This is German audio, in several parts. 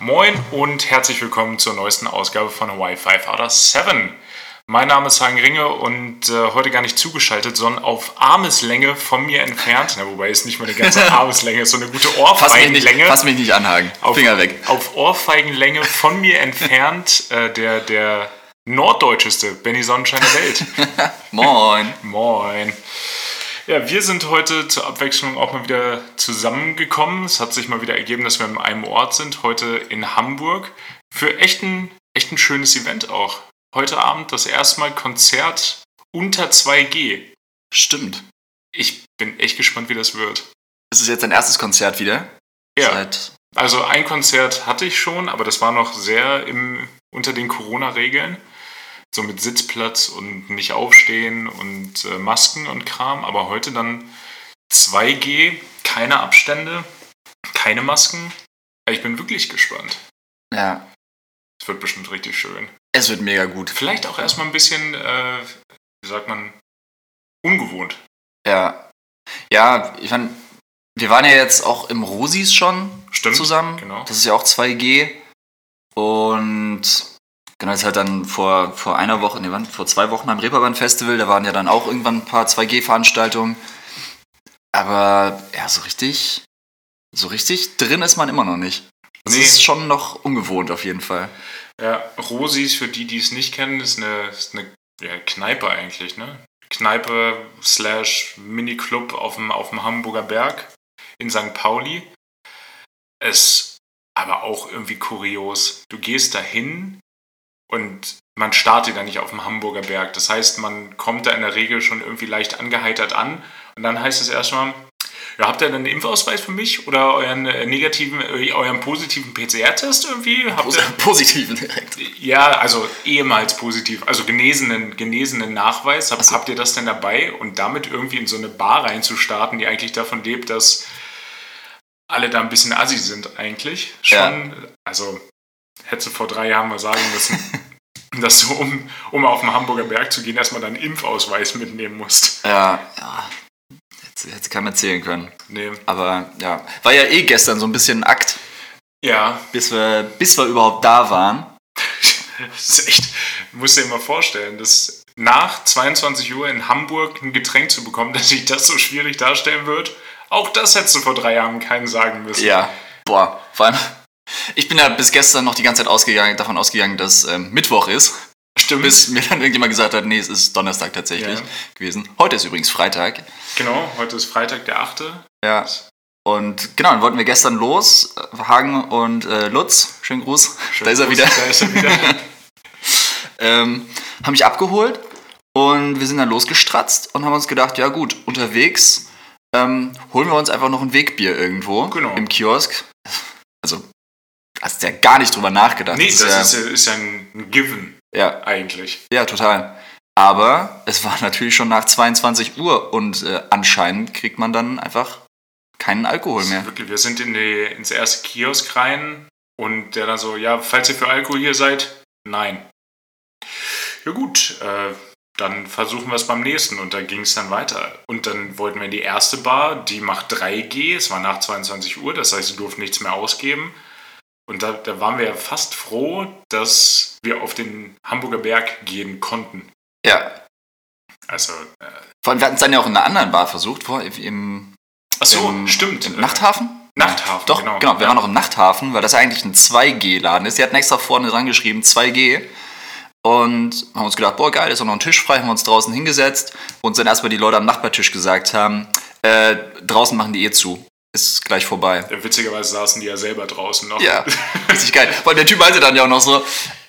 Moin und herzlich willkommen zur neuesten Ausgabe von Wi-Fi Father 7. Mein Name ist Hagen Ringe und äh, heute gar nicht zugeschaltet, sondern auf Armeslänge von mir entfernt. Na, wobei es nicht mal eine ganze Armeslänge ist, so eine gute Fass mich nicht, Ohrfeigenlänge. fass mich nicht an, Hagen. auf, Finger weg. Auf Ohrfeigenlänge von mir entfernt äh, der, der norddeutscheste Benny Sonnenschein der Welt. Moin. Moin. Ja, wir sind heute zur Abwechslung auch mal wieder zusammengekommen. Es hat sich mal wieder ergeben, dass wir an einem Ort sind, heute in Hamburg, für echt ein, echt ein schönes Event auch. Heute Abend das erste Mal Konzert unter 2G. Stimmt. Ich bin echt gespannt, wie das wird. Ist jetzt dein erstes Konzert wieder. Ja, Seit, also ein Konzert hatte ich schon, aber das war noch sehr im, unter den Corona-Regeln. So mit Sitzplatz und nicht aufstehen und äh, Masken und Kram. Aber heute dann 2G, keine Abstände, keine Masken. Ich bin wirklich gespannt. ja, Es wird bestimmt richtig schön. es wird mega gut. Vielleicht auch erstmal ein bisschen, äh, wie sagt man, ungewohnt. Ja. Ja, ich meine, wir waren ja jetzt auch im Rosis schon Stimmt. zusammen. Genau. Das ist ja auch 2G. Und genau, jetzt halt dann vor, vor einer Woche, nee, wann? vor zwei Wochen beim Reeperbahn Festival, da waren ja dann auch irgendwann ein paar 2G-Veranstaltungen. Aber ja, so richtig, so richtig drin ist man immer noch nicht. Das Nee. ist schon noch ungewohnt auf jeden Fall. Ja, Rosis, für die, die es nicht kennen, ist eine, ist eine ja, Kneipe eigentlich, ne? Kneipe slash Mini-Club auf dem, auf dem Hamburger Berg in St. Pauli. Es aber auch irgendwie kurios. Du gehst dahin und man startet da nicht auf dem Hamburger Berg. Das heißt, man kommt da in der Regel schon irgendwie leicht angeheitert an und dann heißt es erstmal, ja, habt ihr einen Impfausweis für mich oder euren äh, negativen, äh, euren positiven PCR-Test irgendwie? Habt ihr, Positiven direkt. ja, also ehemals positiv, also genesenen, genesenen Nachweis. Hab, so. Habt ihr das denn dabei? Und damit irgendwie in so eine Bar reinzustarten, die eigentlich davon lebt, dass alle da ein bisschen assi sind eigentlich. Schon, also hättest du vor drei Jahren mal sagen müssen, dass du, um, um auf den Hamburger Berg zu gehen, erstmal deinen Impfausweis mitnehmen musst. Ja, ja. Hätte, hätte keinem erzählen können. Nee. Aber ja, war ja eh gestern so ein bisschen ein Akt, Ja, bis wir, bis wir überhaupt da waren. Das ist echt, musst dir mal vorstellen, dass nach 22 Uhr in Hamburg ein Getränk zu bekommen, dass sich das so schwierig darstellen wird. Auch das hättest du vor drei Jahren keinen sagen müssen. Ja, boah, vor allem, ich bin ja bis gestern noch die ganze Zeit ausgegangen, davon ausgegangen, dass ähm, Mittwoch ist, Stimmt. bis mir dann irgendjemand gesagt hat, nee, es ist Donnerstag tatsächlich Ja. gewesen. Heute ist übrigens Freitag. Genau, heute ist Freitag, der 8. Ja. Und genau, dann wollten wir gestern los, äh, Hagen und äh, Lutz, schönen Gruß, da ist er wieder, Da ist er wieder. ähm, haben mich abgeholt und wir sind dann losgestratzt und haben uns gedacht, ja gut, unterwegs ähm, holen wir uns einfach noch ein Wegbier irgendwo Genau. im Kiosk. Also, hast ja gar nicht drüber nachgedacht. nee, das ja, ist, ja- ist ja ein Given ja, eigentlich. ja, total. Aber es war natürlich schon nach 22 Uhr und äh, anscheinend kriegt man dann einfach keinen Alkohol mehr. Wirklich, wir sind in die, ins erste Kiosk rein und der dann so, ja, falls ihr für Alkohol hier seid, nein. Ja gut, äh, dann versuchen wir es beim nächsten und da ging es dann weiter. Und dann wollten wir in die erste Bar, die macht 3G, es war nach 22 Uhr, das heißt, sie durften nichts mehr ausgeben. Und da, da waren wir ja fast froh, dass wir auf den Hamburger Berg gehen konnten. Ja. Also, äh, Vor allem, wir hatten es dann ja auch in einer anderen Bar versucht, wo, im, ach so, im, stimmt. im äh, Nachthafen? Nachthafen, Doch, genau. genau. wir Ja. waren noch im Nachthafen, weil das eigentlich ein 2G-Laden ist. Die hatten extra vorne dran geschrieben 2G. Und haben uns gedacht, boah, geil, ist auch noch ein Tisch frei, haben uns draußen hingesetzt, uns dann erstmal die Leute am Nachbartisch gesagt haben, äh, draußen machen die eh zu. Ist gleich vorbei. Ja, Witzigerweise saßen die ja selber draußen noch. Ja, richtig geil. Weil der Typ meinte dann ja auch noch so,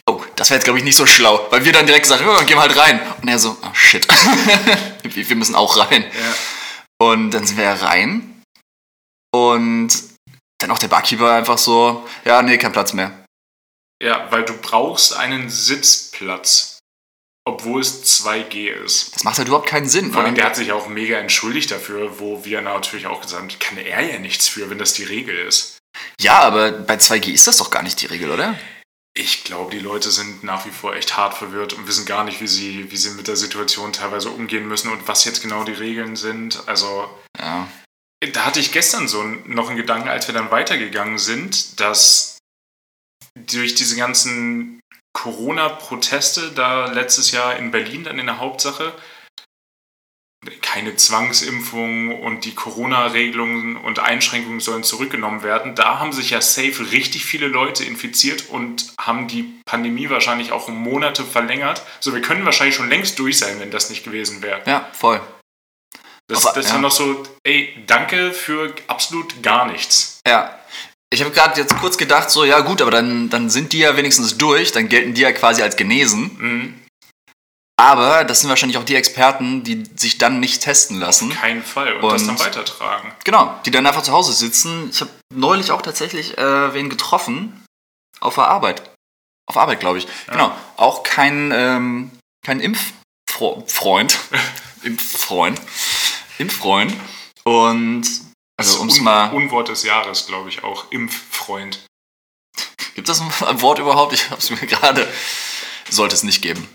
oh, das wäre jetzt, glaube ich, nicht so schlau. Weil wir dann direkt gesagt haben, ja, gehen wir halt rein. Und er so, oh shit, wir müssen auch rein. Ja. Und dann sind wir rein. Und dann auch der Barkeeper einfach so, ja, nee, kein Platz mehr. Ja, weil du brauchst einen Sitzplatz, obwohl es 2G ist. Das macht halt überhaupt keinen Sinn. Vor allem, Ne? der hat sich auch mega entschuldigt dafür, wo wir natürlich auch gesagt haben, kann er ja nichts für, wenn das die Regel ist. Ja, aber bei 2G ist das doch gar nicht die Regel, oder? Ich glaube, die Leute sind nach wie vor echt hart verwirrt und wissen gar nicht, wie sie, wie sie mit der Situation teilweise umgehen müssen und was jetzt genau die Regeln sind. Also, Ja. da hatte ich gestern so noch einen Gedanken, als wir dann weitergegangen sind, dass durch diese ganzen Corona-Proteste da letztes Jahr in Berlin dann in der Hauptsache, keine Zwangsimpfung und die Corona-Regelungen und Einschränkungen sollen zurückgenommen werden. Da haben sich ja safe richtig viele Leute infiziert und haben die Pandemie wahrscheinlich auch um Monate verlängert. So, wir können wahrscheinlich schon längst durch sein, wenn das nicht gewesen wäre. Ja, voll. Das, Aber, das ist ja. dann noch so, ey, danke für absolut gar nichts. Ja. Ich habe gerade jetzt kurz gedacht, so, ja gut, aber dann, dann sind die ja wenigstens durch, dann gelten die ja quasi als genesen. Mhm. Aber das sind wahrscheinlich auch die Experten, die sich dann nicht testen lassen. Kein Fall. Und, das Und- dann weitertragen. Genau, die dann einfach zu Hause sitzen. Ich habe neulich auch tatsächlich äh, wen getroffen auf der Arbeit. Auf Arbeit, glaube ich. Genau. Auch kein, ähm, kein Impffreund. Impffreund. Impffreund. Und also um es Un mal. Unwort des Jahres, glaube ich, auch. Impffreund. Gibt es ein Wort überhaupt? Ich habe es mir gerade. Sollte es nicht geben.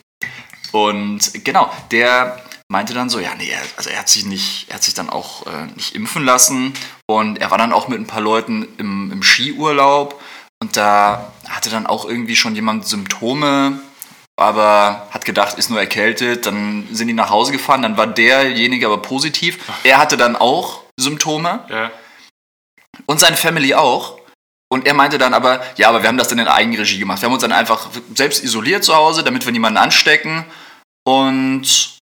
Und genau, der meinte dann so, ja, nee, er- also er hat sich nicht, er hat sich dann auch äh, nicht impfen lassen und er war dann auch mit ein paar Leuten im, im Skiurlaub und da hatte dann auch irgendwie schon jemand Symptome, aber hat gedacht, ist nur erkältet, dann sind die nach Hause gefahren, dann war derjenige aber positiv, er hatte dann auch Symptome Ja. und seine Family auch. Und er meinte dann aber, ja, aber wir haben das dann in Eigenregie gemacht. Wir haben uns dann einfach selbst isoliert zu Hause, damit wir niemanden anstecken. Und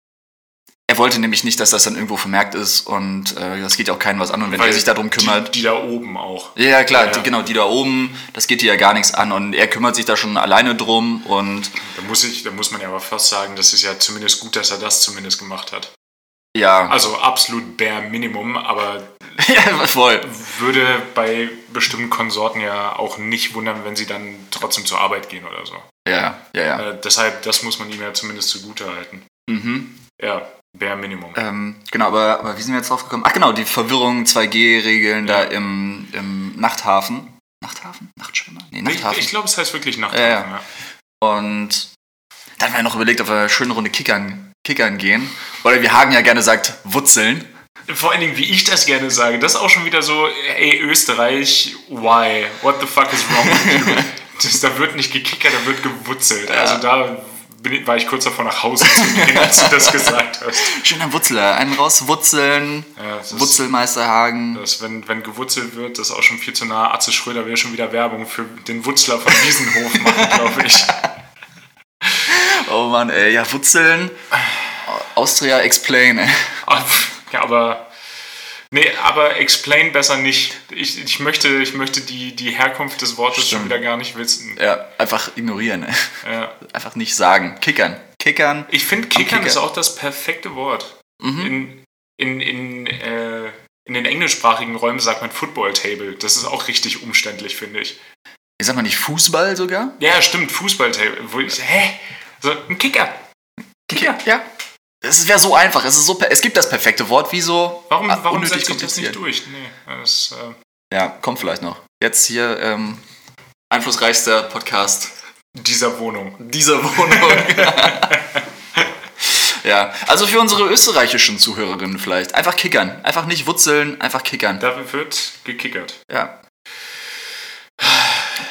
er wollte nämlich nicht, dass das dann irgendwo vermerkt ist. Und äh, das geht ja auch keinem was an. Und wenn Weil er sich darum kümmert. Die, die da oben auch. ja, ja, klar, Ja. Die, genau, die da oben, das geht die ja gar nichts an. Und er kümmert sich da schon alleine drum. Und Da muss, ich, da muss man ja aber fast sagen, das ist ja zumindest gut, dass er das zumindest gemacht hat. Ja, Also absolut bare Minimum, aber ja voll. würde bei bestimmten Konsorten ja auch nicht wundern, wenn sie dann trotzdem zur Arbeit gehen oder so. Ja, ja, ja. Äh, deshalb, das muss man ihm ja zumindest zugute halten. Mhm. Ja, bare Minimum. Ähm, genau, aber, aber wie sind wir jetzt drauf gekommen? Ach genau, die Verwirrung 2G-Regeln da im, im Nachthafen. Nachthafen? Nachtschwimmer? Nee, ich Nachthafen. ich glaube, es heißt wirklich Nachthafen. Ja, Ja, ja. Und dann haben wir noch überlegt, ob wir eine schöne Runde Kickern, Kickern gehen. Oder wie Hagen ja gerne sagt, wutzeln. Vor allen Dingen, wie ich das gerne sage, das ist auch schon wieder so, ey, Österreich, why? What the fuck is wrong with you? Das, da wird nicht gekickert, da wird gewutzelt. Also da bin war ich kurz davor nach Hause zu gehen, als du das gesagt hast. Schöner Wutzler. Einen rauswutzeln. Ja, das ist- Wutzelmeister Hagen. Das, wenn, wenn gewurzelt wird, das ist auch schon viel zu nah. Atze Schröder will schon wieder Werbung für den Wutzler von Wiesenhof machen, glaube ich. Oh Mann, ey. Ja, Wutzeln. Austria Explain, ey. Ah, Ja, aber. Nee, aber explain besser nicht. Ich, ich möchte, ich möchte die, die Herkunft des Wortes schon Stimmt. wieder gar nicht wissen. Ja, einfach ignorieren, ey. Ja. Einfach nicht sagen. Kickern. Kickern. Ich finde, Kickern Kicker. ist auch das perfekte Wort. Mhm. In, in, in, äh, in den englischsprachigen Räumen sagt man Football Table. Das ist auch richtig umständlich, finde ich. Ich sag mal nicht Fußball sogar? Ja, stimmt, Fußball Table. Wo ich, hä? So, ein Kicker. Kicker. Ja. Es wäre so einfach. Es, ist so, es gibt das perfekte Wort. Wieso? Warum, warum setze ich das nicht durch? Nee, das, äh, Ja, kommt vielleicht noch. Jetzt hier ähm, einflussreichster Podcast dieser Wohnung. dieser Wohnung. ja, also für unsere österreichischen Zuhörerinnen vielleicht. Einfach kickern. Einfach nicht wutzeln, einfach kickern. Da wird gekickert. Ja.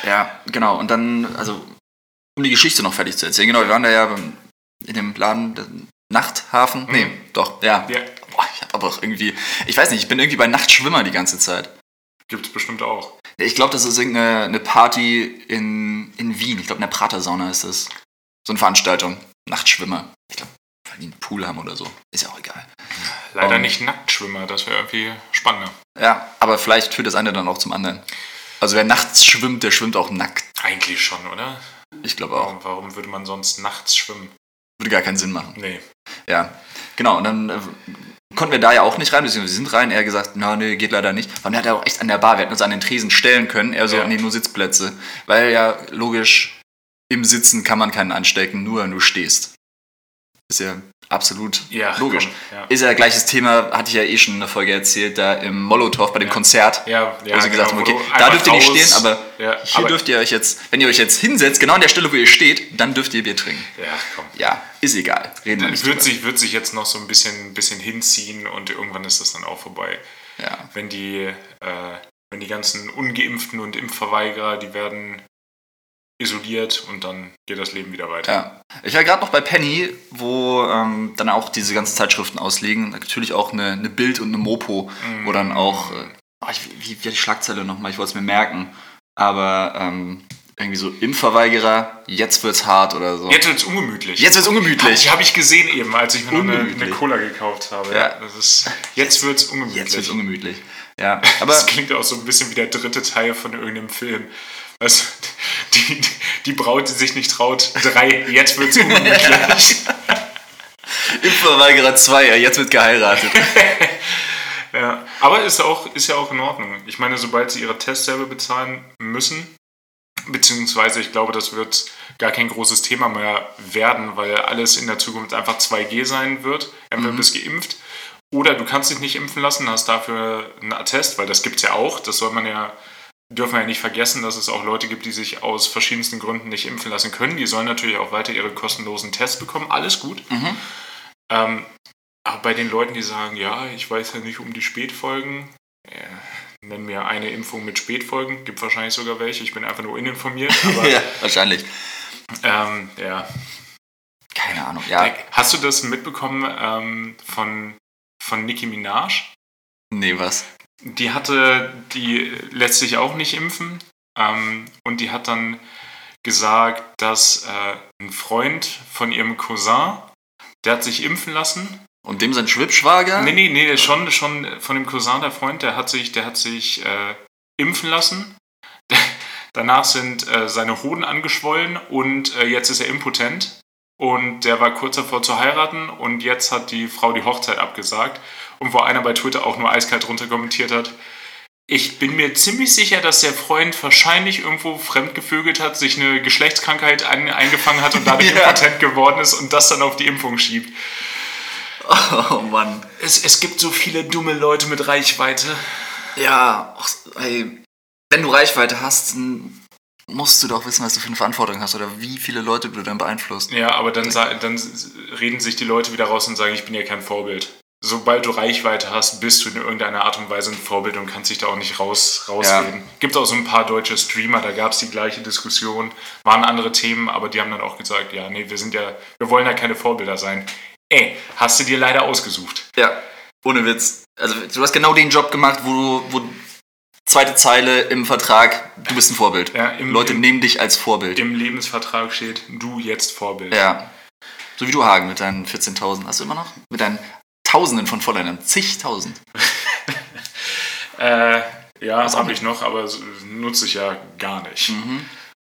Ja, genau. Und dann, also, um die Geschichte noch fertig zu erzählen. Genau, wir waren da ja in dem Laden, Nachthafen. Nee, doch, ja. Ja, Boah, ich hab aber auch irgendwie, ich weiß nicht, ich bin irgendwie bei Nachtschwimmer die ganze Zeit. gibt es bestimmt auch. Ich glaube, das ist irgendeine eine Party in, in Wien. Ich glaube, in der Pratersauna ist das. So eine Veranstaltung. Nachtschwimmer. Ich glaube, weil die einen Pool haben oder so. Ist ja auch egal. Leider Um. nicht Nacktschwimmer, das wäre irgendwie spannender. Ja, aber vielleicht führt das eine dann auch zum anderen. Also wer nachts schwimmt, der schwimmt auch nackt. Eigentlich schon, oder? Ich glaube auch. Warum, warum würde man sonst nachts schwimmen? Würde gar keinen Sinn machen. Nee. Ja, genau. Und dann äh, konnten wir da ja auch nicht rein, beziehungsweise wir sind rein. Er hat gesagt, na, nee, geht leider nicht. Und er hat ja auch echt an der Bar, wir hätten uns an den Tresen stellen können. Er so, Ja. nee, nur Sitzplätze. Weil ja, logisch, im Sitzen kann man keinen anstecken, nur wenn du stehst. Ist ja absolut Ja, logisch. komm, ja. Ist ja gleiches Thema, hatte ich ja eh schon in der Folge erzählt, da im Molotow bei dem Konzert. Ja, ja, wo sie gesagt haben, okay, da dürft ihr nicht stehen, aber Ja, hier aber- dürft ihr euch jetzt, wenn ihr euch jetzt hinsetzt, genau an der Stelle, wo ihr steht, dann dürft ihr Bier trinken. Ja, komm. Ja, ist egal. Reden wir nicht Wird drüber. sich, wird sich jetzt noch so ein bisschen, bisschen hinziehen und irgendwann ist das dann auch vorbei. Ja. Wenn die, äh, wenn die ganzen Ungeimpften und Impfverweigerer, die werden isoliert und dann geht das Leben wieder weiter. Ja. Ich war gerade noch bei Penny, wo ähm, dann auch diese ganzen Zeitschriften ausliegen. Natürlich auch eine, eine Bild und eine Mopo, wo dann auch, äh, oh, ich, wie, wie die Schlagzeile nochmal? Ich wollte es mir merken. Aber ähm, irgendwie so Impfverweigerer, jetzt wird's hart oder so. Jetzt wird's ungemütlich. Jetzt wird's ungemütlich. Die habe ich gesehen eben, als ich mir noch eine, eine Cola gekauft habe. Ja. Das ist, jetzt wird's ungemütlich. Jetzt wird's ungemütlich. Ja, aber Das klingt auch so ein bisschen wie der dritte Teil von irgendeinem Film. Weißt du, die, die Braut, die sich nicht traut, drei, jetzt wird's ungemütlich. Impfverweigerer 2, ja, jetzt wird geheiratet. ja. Aber ist, auch, ist ja auch in Ordnung. Ich meine, sobald sie ihre Tests selber bezahlen müssen, beziehungsweise ich glaube, das wird gar kein großes Thema mehr werden, weil alles in der Zukunft einfach 2G sein wird. Entweder bist geimpft oder du kannst dich nicht impfen lassen, hast dafür einen Attest, weil das gibt es ja auch. Das soll man ja, dürfen wir ja nicht vergessen, dass es auch Leute gibt, die sich aus verschiedensten Gründen nicht impfen lassen können. Die sollen natürlich auch weiter ihre kostenlosen Tests bekommen. Alles gut. Ähm, aber bei den Leuten, die sagen, ja, ich weiß ja nicht um die Spätfolgen, äh, nenn mir eine Impfung mit Spätfolgen, gibt wahrscheinlich sogar welche, ich bin einfach nur uninformiert, aber ja, wahrscheinlich. ähm, ja. Keine Ahnung. Ja, Hast du das mitbekommen ähm, von, von Nicki Minaj? nee, was? Die hatte, die lässt sich auch nicht impfen ähm, und die hat dann gesagt, dass äh, ein Freund von ihrem Cousin, der hat sich impfen lassen Und dem sein Schwibschwager? Nee, nee, nee, schon, schon von dem Cousin, der Freund, der hat sich, der hat sich äh, impfen lassen. Danach sind äh, seine Hoden angeschwollen und äh, jetzt ist er impotent. Und der war kurz davor zu heiraten und jetzt hat die Frau die Hochzeit abgesagt. Und wo einer bei Twitter auch nur eiskalt runter kommentiert hat, ich bin mir ziemlich sicher, dass der Freund wahrscheinlich irgendwo fremdgevögelt hat, sich eine Geschlechtskrankheit ein, eingefangen hat und dadurch Ja. impotent geworden ist und das dann auf die Impfung schiebt. Oh Mann. Es, es gibt so viele dumme Leute mit Reichweite. Ja, ey, wenn du Reichweite hast, dann musst du doch wissen, was du für eine Verantwortung hast oder wie viele Leute du dann beeinflusst. Ja, aber dann, dann reden sich die Leute wieder raus und sagen, ich bin ja kein Vorbild. Sobald du Reichweite hast, bist du in irgendeiner Art und Weise ein Vorbild und kannst dich da auch nicht raus, rausreden. Gibt auch so ein paar deutsche Streamer, da gab es die gleiche Diskussion, waren andere Themen, aber die haben dann auch gesagt, ja, nee, wir sind ja, wir wollen ja keine Vorbilder sein. Ey, hast du dir leider ausgesucht. Ja, ohne Witz. Also du hast genau den Job gemacht, wo du, wo zweite Zeile im Vertrag, du bist ein Vorbild. Ja, im- Leute im- nehmen dich als Vorbild. Im Lebensvertrag steht, du jetzt Vorbild. ja. So wie du Hagen mit deinen 14.000. Hast du immer noch? Mit deinen Tausenden von Volleinern. Zigtausend. Äh, ja, habe ich noch, aber nutze ich ja gar nicht.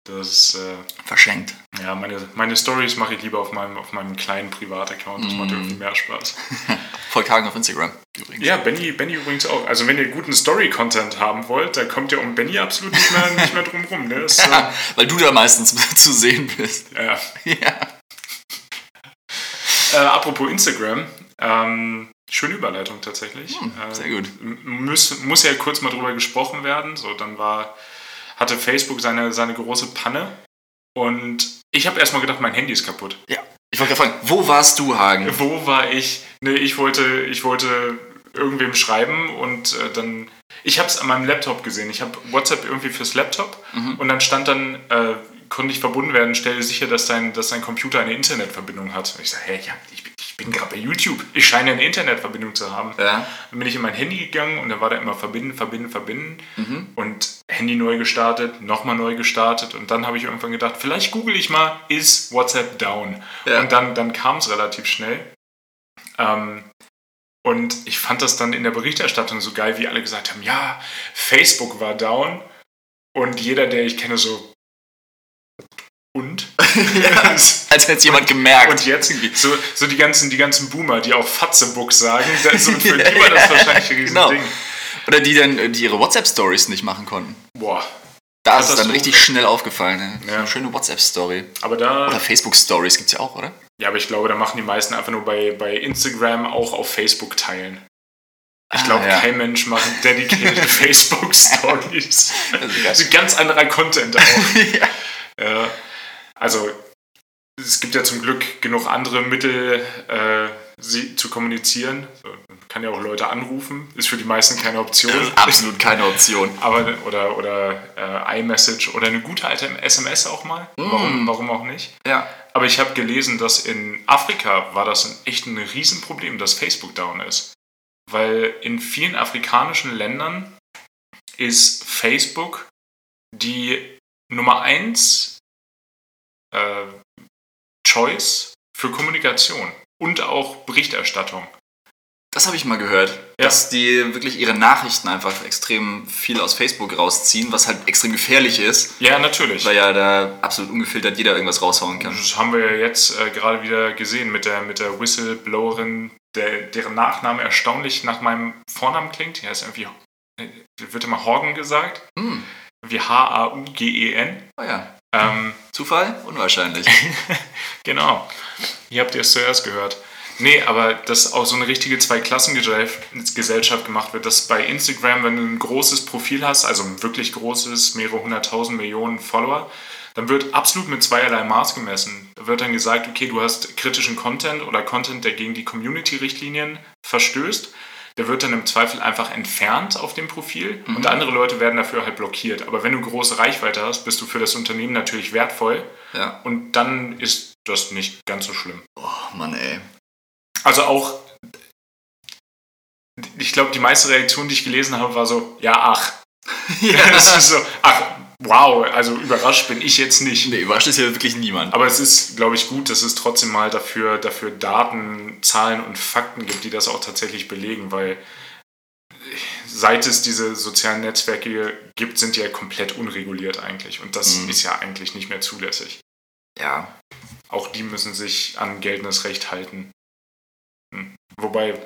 Das, äh, Verschenkt. Ja, meine, meine Stories mache ich lieber auf meinem, auf meinem kleinen Privataccount. Das macht irgendwie mehr Spaß. Folgt Hagen auf Instagram übrigens. Ja, Benny, Benny übrigens auch. Also wenn ihr guten Story-Content haben wollt, da kommt ihr um Benny absolut nicht mehr, nicht mehr drum rum. Ne? Das, äh, Weil du da meistens zu sehen bist. ja. Ja. Äh, apropos Instagram, ähm, schöne Überleitung tatsächlich. Äh, sehr gut. m- Muss, muss ja kurz mal drüber gesprochen werden. So, dann war, hatte Facebook seine, seine große Panne und ich habe erstmal gedacht, mein Handy ist kaputt. Ja. Ich wollte gerade fragen, wo warst du, Hagen? Wo war ich? Nee, ich wollte, ich wollte irgendwem schreiben und äh, dann. Ich habe es an meinem Laptop gesehen. Ich habe WhatsApp irgendwie fürs Laptop und dann stand dann, äh, konnte ich verbunden werden, stelle sicher, dass dein, dass dein Computer eine Internetverbindung hat. Und ich sage, hey, ja, ich, bin- ich bin gerade bei YouTube. Ich scheine eine Internetverbindung zu haben. Ja. Dann bin ich in mein Handy gegangen und da war da immer verbinden, verbinden, verbinden. Und Handy neu gestartet, nochmal neu gestartet. Und dann habe ich irgendwann gedacht, vielleicht google ich mal, ist WhatsApp down? Ja. Und dann, dann kam es relativ schnell. Ähm, und ich fand das dann in der Berichterstattung so geil, wie alle gesagt haben, ja, Facebook war down. Und jeder, der ich kenne, so, und? ja. Als hätte es jemand gemerkt. Und jetzt so, so die ganzen, die ganzen Boomer, die auch Fatzebook sagen, das, so für die war das wahrscheinlich ein Genau. Riesending. Oder die dann die ihre WhatsApp-Stories nicht machen konnten. Boah. Da ist es dann richtig schnell aufgefallen. Ne? Ja. Eine schöne WhatsApp-Story. Aber da, Oder Facebook-Stories gibt es ja auch, oder? ja, aber ich glaube, da machen die meisten einfach nur bei, bei Instagram auch auf Facebook teilen. Ich Ah, glaube, ja. kein Mensch macht dedicated Facebook-Stories. Also ganz anderer Content auch. ja. Ja, also es gibt ja zum Glück genug andere Mittel, äh, sie zu kommunizieren. Man kann ja auch Leute anrufen, ist für die meisten keine Option. Absolut keine Option. Aber, oder oder äh, iMessage oder eine gute alte SMS auch mal. Warum, warum auch nicht? Ja. Aber ich habe gelesen, dass in Afrika war das echt ein Riesenproblem, dass Facebook down ist. Weil in vielen afrikanischen Ländern ist Facebook die Nummer 1 äh, Choice für Kommunikation und auch Berichterstattung. Das habe ich mal gehört, Ja. dass die wirklich ihre Nachrichten einfach extrem viel aus Facebook rausziehen, was halt extrem gefährlich ist, Ja, natürlich. weil ja da absolut ungefiltert jeder irgendwas raushauen kann. Das haben wir ja jetzt äh, gerade wieder gesehen mit der, mit der Whistleblowerin, der, deren Nachname erstaunlich nach meinem Vornamen klingt. Die heißt irgendwie, äh, wird immer Horgan gesagt, Hm. wie H-A-U-G-E-N. Oh ja. Ähm, Zufall? Unwahrscheinlich. genau. Hier habt ihr es zuerst gehört. Nee, aber dass auch so eine richtige Zweiklassengesellschaft gemacht wird, dass bei Instagram, wenn du ein großes Profil hast, also ein wirklich großes, mehrere hunderttausend Millionen Follower, dann wird absolut mit zweierlei Maß gemessen. Da wird dann gesagt, okay, du hast kritischen Content oder Content, der gegen die Community-Richtlinien verstößt. Der wird dann im Zweifel einfach entfernt auf dem Profil und andere Leute werden dafür halt blockiert. Aber wenn du große Reichweite hast, bist du für das Unternehmen natürlich wertvoll ja. und dann ist das nicht ganz so schlimm. Oh Mann, ey. Also auch, ich glaube, die meiste Reaktion, die ich gelesen habe, war so, ja, ach. Es ist so, ach, wow, also überrascht bin ich jetzt nicht. Nee, überrascht ist ja wirklich niemand. Aber es ist, glaube ich, gut, dass es trotzdem mal dafür, dafür Daten, Zahlen und Fakten gibt, die das auch tatsächlich belegen, weil seit es diese sozialen Netzwerke gibt, sind die ja komplett unreguliert eigentlich. Und das Mhm. ist ja eigentlich nicht mehr zulässig. Ja. Auch die müssen sich an geltendes Recht halten. Hm. Wobei,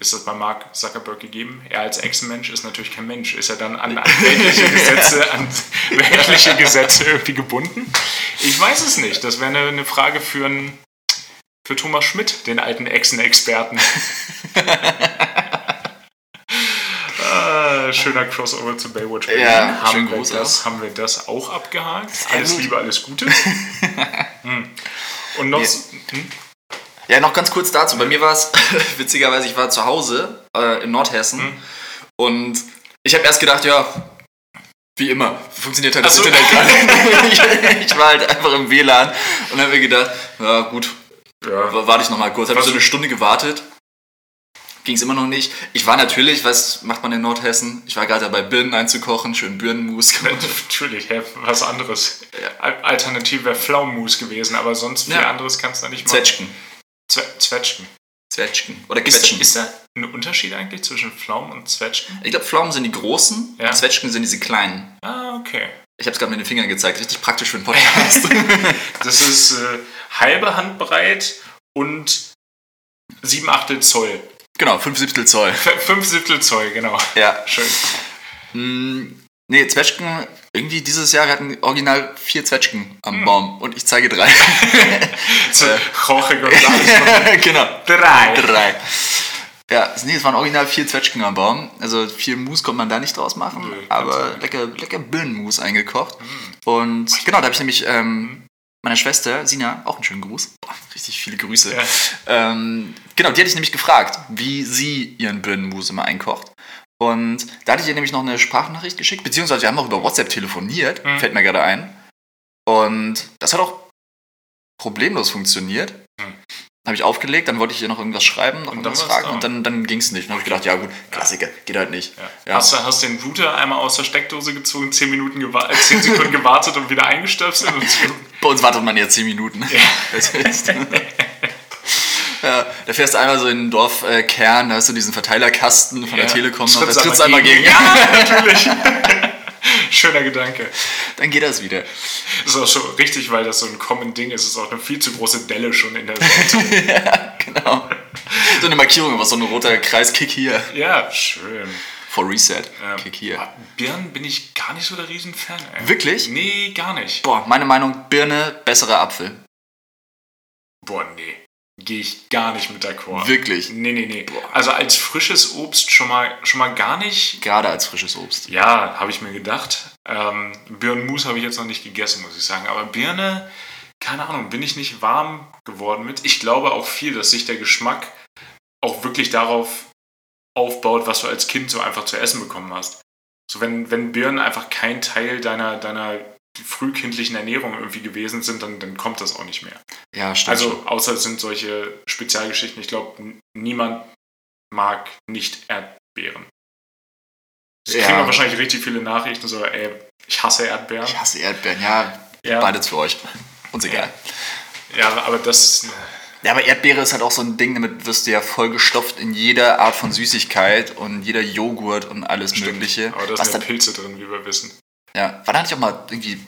ist das bei Mark Zuckerberg gegeben? Er als Ex-Mensch ist natürlich kein Mensch. Ist er dann an, an weltliche Gesetze, an weltliche Gesetze irgendwie gebunden? Ich weiß es nicht. Das wäre eine, eine Frage für, einen, für Thomas Schmidt, den alten Echsen-Experten. ah, schöner Crossover zu Baywatch. Berlin. Ja, haben, wir das, haben wir das auch abgehakt? alles. Liebe, alles Gute. hm. Und noch... Ja. Hm? Ja, noch ganz kurz dazu. Bei mir war es, witzigerweise, ich war zu Hause äh, in Nordhessen Hm. und ich habe erst gedacht, ja, wie immer, funktioniert halt das so. Internet gerade. ich, war halt einfach im WLAN und habe mir gedacht, ja gut, Ja. warte ich noch mal kurz. Habe so eine Stunde gewartet. Ging es immer noch nicht. Ich war natürlich, was macht man in Nordhessen? Ich war gerade dabei, Birnen einzukochen, schön Birnenmus. Natürlich, hä, was anderes. Ja. Al- Alternativ wäre Pflaumenmus gewesen, aber sonst viel Ja. anderes kannst du da nicht machen. Zwetschgen. Zwe Zwetschgen. Zwetschgen. Oder Ist, Quetschen. da- ist da ein Unterschied eigentlich zwischen Pflaumen und Zwetschgen? ich glaube, Pflaumen sind die großen, Ja. Zwetschgen sind diese kleinen. Ah, okay. Ich habe es gerade mit den Fingern gezeigt. Richtig praktisch für einen Podcast. Das ist äh, halbe Handbreit und sieben Achtel Zoll. genau, 5 Siebtel Zoll. Fünf Siebtel Zoll, genau. Ja. Schön. Nee, Zwetschgen, irgendwie dieses Jahr, wir hatten original vier Zwetschgen am Baum und ich zeige drei. Jorge González. genau. Drei. Drei. Ja, nee, es waren original vier Zwetschgen am Baum. Also viel Mus konnte man da nicht draus machen, Nö, aber lecker, lecker Birnenmus eingekocht. Und genau, da habe ich nämlich ähm, meiner Schwester, Sina, auch einen schönen Gruß. Boah, richtig viele Grüße. Ja. Ähm, genau, die hatte ich nämlich gefragt, wie sie ihren Birnenmus immer einkocht. Und da hatte ich ihr nämlich noch eine Sprachnachricht geschickt, beziehungsweise wir haben auch über WhatsApp telefoniert, Mhm. fällt mir gerade ein. Und das hat auch problemlos funktioniert. Mhm. Habe ich aufgelegt, dann wollte ich ihr noch irgendwas schreiben, noch irgendwas fragen und dann, dann ging es nicht. Dann habe ich gedacht, ja gut, Klassiker, geht halt nicht. Ja. Ja. Hast du hast den Router einmal aus der Steckdose gezogen, 10, Minuten gewa- äh, 10 Sekunden gewartet und wieder eingestöpselt? Und Bei uns wartet man ja 10 Minuten. Ist- ja, da fährst du einmal so in den Dorfkern, da hast du diesen Verteilerkasten von der Telekom noch, da Trittst du einmal gegen. Ja, natürlich. Schöner Gedanke. Dann geht das wieder. Das ist auch schon richtig, weil das so ein Common Ding ist. Ist auch eine viel zu große Delle schon in der Seite. ja, genau. So eine Markierung, was so ein roter Kreis, Kick hier. ja, schön. For Reset, Ähm, Kick hier. ah, Birnen bin ich gar nicht so der Riesenfan. Ey. Wirklich? Nee, gar nicht. Boah, meine Meinung, Birne, besserer Apfel. Boah, nee. Gehe ich gar nicht mit d'accord. Wirklich. Nee, nee, nee. Also als frisches Obst schon mal, schon mal gar nicht. Gerade als frisches Obst. Ja, habe ich mir gedacht. Ähm, Birnenmus habe ich jetzt noch nicht gegessen, muss ich sagen. Aber Birne, keine Ahnung, bin ich nicht warm geworden mit. Ich glaube auch viel, dass sich der Geschmack auch wirklich darauf aufbaut, was du als Kind so einfach zu essen bekommen hast. So wenn, wenn Birnen einfach kein Teil deiner, deiner frühkindlichen Ernährung irgendwie gewesen sind, dann, dann kommt das auch nicht mehr. Ja, stimmt. Also außer es sind solche Spezialgeschichten. Ich glaube, niemand mag nicht Erdbeeren. Das Ja. kriegen wir wahrscheinlich richtig viele Nachrichten, so, ey, ich hasse Erdbeeren. ich hasse Erdbeeren, ja. Ja. Beides für euch. Uns egal. Ja, aber das, Ja, aber Erdbeere ist halt auch so ein Ding, damit wirst du ja vollgestopft in jeder Art von Süßigkeit und jeder Joghurt und alles Mögliche. aber da sind ja Pilze drin, wie wir wissen. Ja, war da nicht auch mal irgendwie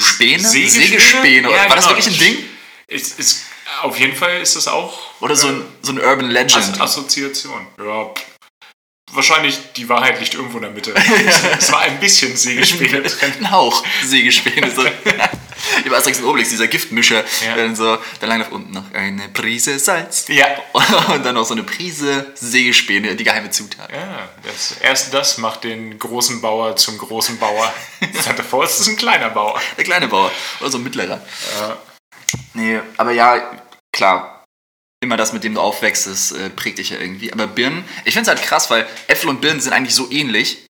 Späne? Sägespäne? Sägespäne. Ja, war das genau. wirklich ein Ding? Ist, ist, auf jeden Fall ist das auch Oder so ein, so ein Urban Legend? As Assoziation. Ja, wahrscheinlich die Wahrheit liegt irgendwo in der Mitte. es war ein bisschen Sägespäne drin. Ein Hauch Sägespäne. Über Asterix und Obelix, dieser Giftmischer. Ja. Dann so, dann lang nach unten noch eine Prise Salz. Ja. Und dann noch so eine Prise Sägespäne, die geheime Zutat. Ja, das, erst das macht den großen Bauer zum großen Bauer. Davor ist es ein kleiner Bauer. Der kleine Bauer. Oder so ein mittlerer. Ja. Nee, aber ja, klar. Immer das, mit dem du aufwächst, das äh, prägt dich ja irgendwie. Aber Birnen, ich finde es halt krass, weil Äpfel und Birnen sind eigentlich so ähnlich.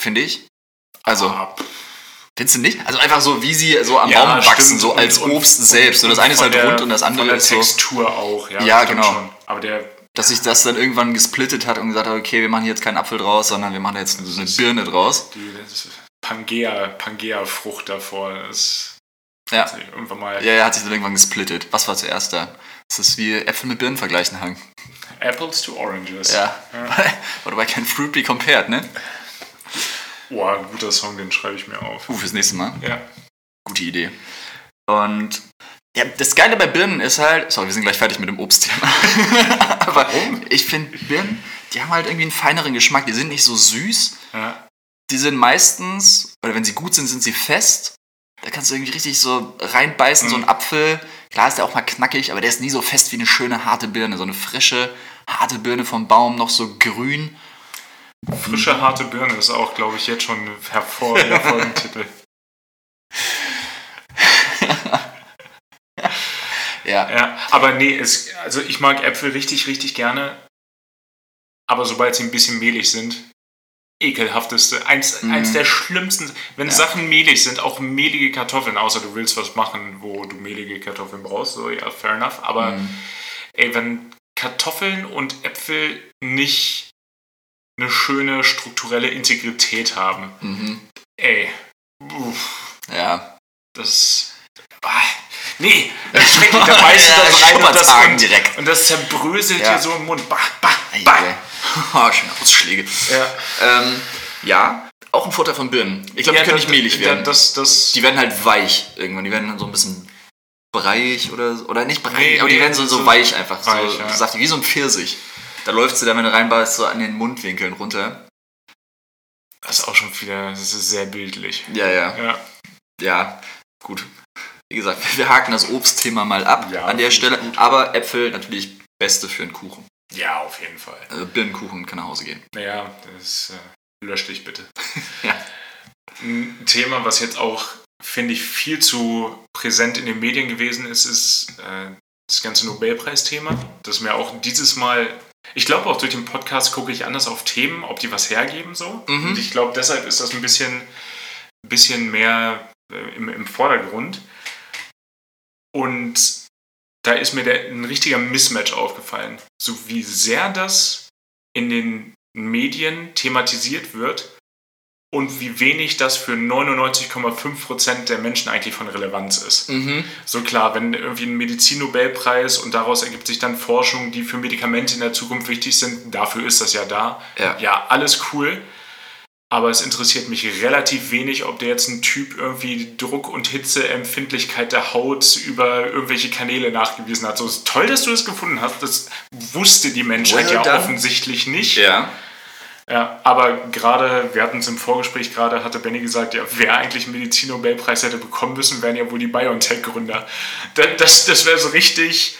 Finde ich. Also, Ah. Findest du nicht? Also einfach so, wie sie so am Ja, Baum wachsen, stimmt. so Und- als und- Obst selbst. Und das eine ist halt der- rund und das andere ist so, Textur auch. Ja, Ja, genau. Schon. Aber der, dass sich das dann irgendwann gesplittet hat und gesagt hat, okay, wir machen jetzt keinen Apfel draus, sondern wir machen jetzt eine Birne draus. die Pangea, Pangea-Frucht davor, das Ja. ist irgendwann mal Ja, er hat sich dann irgendwann gesplittet. Was war zuerst da? Das ist wie Äpfel mit Birnen vergleichen, Hang. Apples to Oranges. Ja. Oder bei kein Fruit be compared, ne? Boah, ein guter Song, den schreibe ich mir auf. Uh, fürs nächste Mal. Ja. Gute Idee. Und ja, das Geile bei Birnen ist halt, sorry, wir sind gleich fertig mit dem Obstthema. Aber ich finde Birnen, die haben halt irgendwie einen feineren Geschmack. Die sind nicht so süß. ja. Die sind meistens, oder wenn sie gut sind, sind sie fest. Da kannst du irgendwie richtig so reinbeißen, so ein Apfel. Klar ist der auch mal knackig, aber der ist nie so fest wie eine schöne harte Birne. So eine frische, harte Birne vom Baum, noch so grün. Frische, harte Birne ist auch, glaube ich, jetzt schon ein hervorragender Folgentitel. Ja. Ja, aber nee, es, also ich mag Äpfel richtig, richtig gerne. Aber sobald sie ein bisschen mehlig sind, ekelhafteste, eins, Mhm. eins der schlimmsten, wenn Ja. Sachen mehlig sind, auch mehlige Kartoffeln, außer du willst was machen, wo du mehlige Kartoffeln brauchst, so ja, fair enough. Aber Mhm. ey, wenn Kartoffeln und Äpfel nicht eine schöne strukturelle Integrität haben, Mhm. ey, uff, Ja. das. Ah, nee, das schrecklich. Da beißt du Ja, das rein und das, und, direkt. und das zerbröselt Ja. dir so im Mund. Bah, bah, bah. Oh, schöne Ausschläge. Ja, Ähm, ja, auch ein Vorteil von Birnen. Ich glaube, die können nicht mehlig werden. Das, das, die werden halt weich irgendwann. Die werden dann so ein bisschen breiig oder so- oder nicht breiig, Nee, aber die nee, werden so, so weich einfach. weich, so, ja. du sagst, wie so ein Pfirsich. Da läuft sie dann, wenn du reinbeißt, so an den Mundwinkeln runter. das ist auch schon wieder das ist sehr bildlich. Ja, ja. Ja, Ja, gut. Wie gesagt, wir haken das Obstthema mal ab Ja, an der Stelle. gut. Aber Äpfel natürlich beste für einen Kuchen. ja auf jeden Fall. Also Birnenkuchen kann nach Hause gehen. Naja, das äh, lösch dich bitte. Ja. Ein Thema, was jetzt auch, finde ich, viel zu präsent in den Medien gewesen ist, ist äh, das ganze Nobelpreisthema. Das mir auch dieses Mal, ich glaube auch durch den Podcast gucke ich anders auf Themen, ob die was hergeben so. Mhm. Und ich glaube, deshalb ist das ein bisschen, bisschen mehr äh, im, im Vordergrund. Und da ist mir der, ein richtiger Mismatch aufgefallen. So wie sehr das in den Medien thematisiert wird und wie wenig das für 99,5% der Menschen eigentlich von Relevanz ist. Mhm. So klar, wenn irgendwie ein Medizinnobelpreis und daraus ergibt sich dann Forschung, die für Medikamente in der Zukunft wichtig sind, dafür ist das ja da. Ja. Ja, alles cool. Aber es interessiert mich relativ wenig, ob der jetzt ein Typ irgendwie Druck- und Hitzeempfindlichkeit der Haut über irgendwelche Kanäle nachgewiesen hat. So ist toll, dass du das gefunden hast. Das wusste die Menschheit Well ja offensichtlich nicht. Ja. Ja, aber gerade, wir hatten es im Vorgespräch gerade, hatte Benny gesagt, ja, wer eigentlich einen Medizin-Nobelpreis hätte bekommen müssen, wären ja wohl die BioNTech-Gründer. Das, das, das wäre so richtig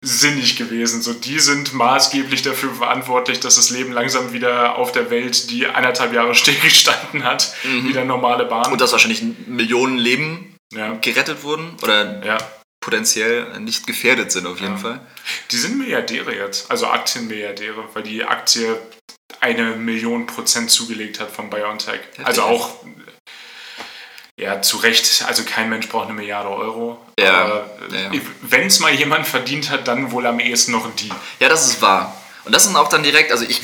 sinnig gewesen. So, die sind maßgeblich dafür verantwortlich, dass das Leben langsam wieder auf der Welt, die eineinhalb Jahre stillgestanden hat, wieder normale Bahn. Und dass wahrscheinlich Millionen Leben ja, gerettet wurden? Oder ja. potenziell nicht gefährdet sind auf jeden Ja. Fall. Die sind Milliardäre jetzt, also Aktienmilliardäre, weil die Aktie eine Million Prozent zugelegt hat von BioNTech. Also auch, ja, zu Recht, also kein Mensch braucht eine Milliarde Euro. Ja, Aber ja, ja. wenn es mal jemand verdient hat, dann wohl am ehesten noch die. Ja, das ist wahr. Und das sind auch dann direkt, also ich,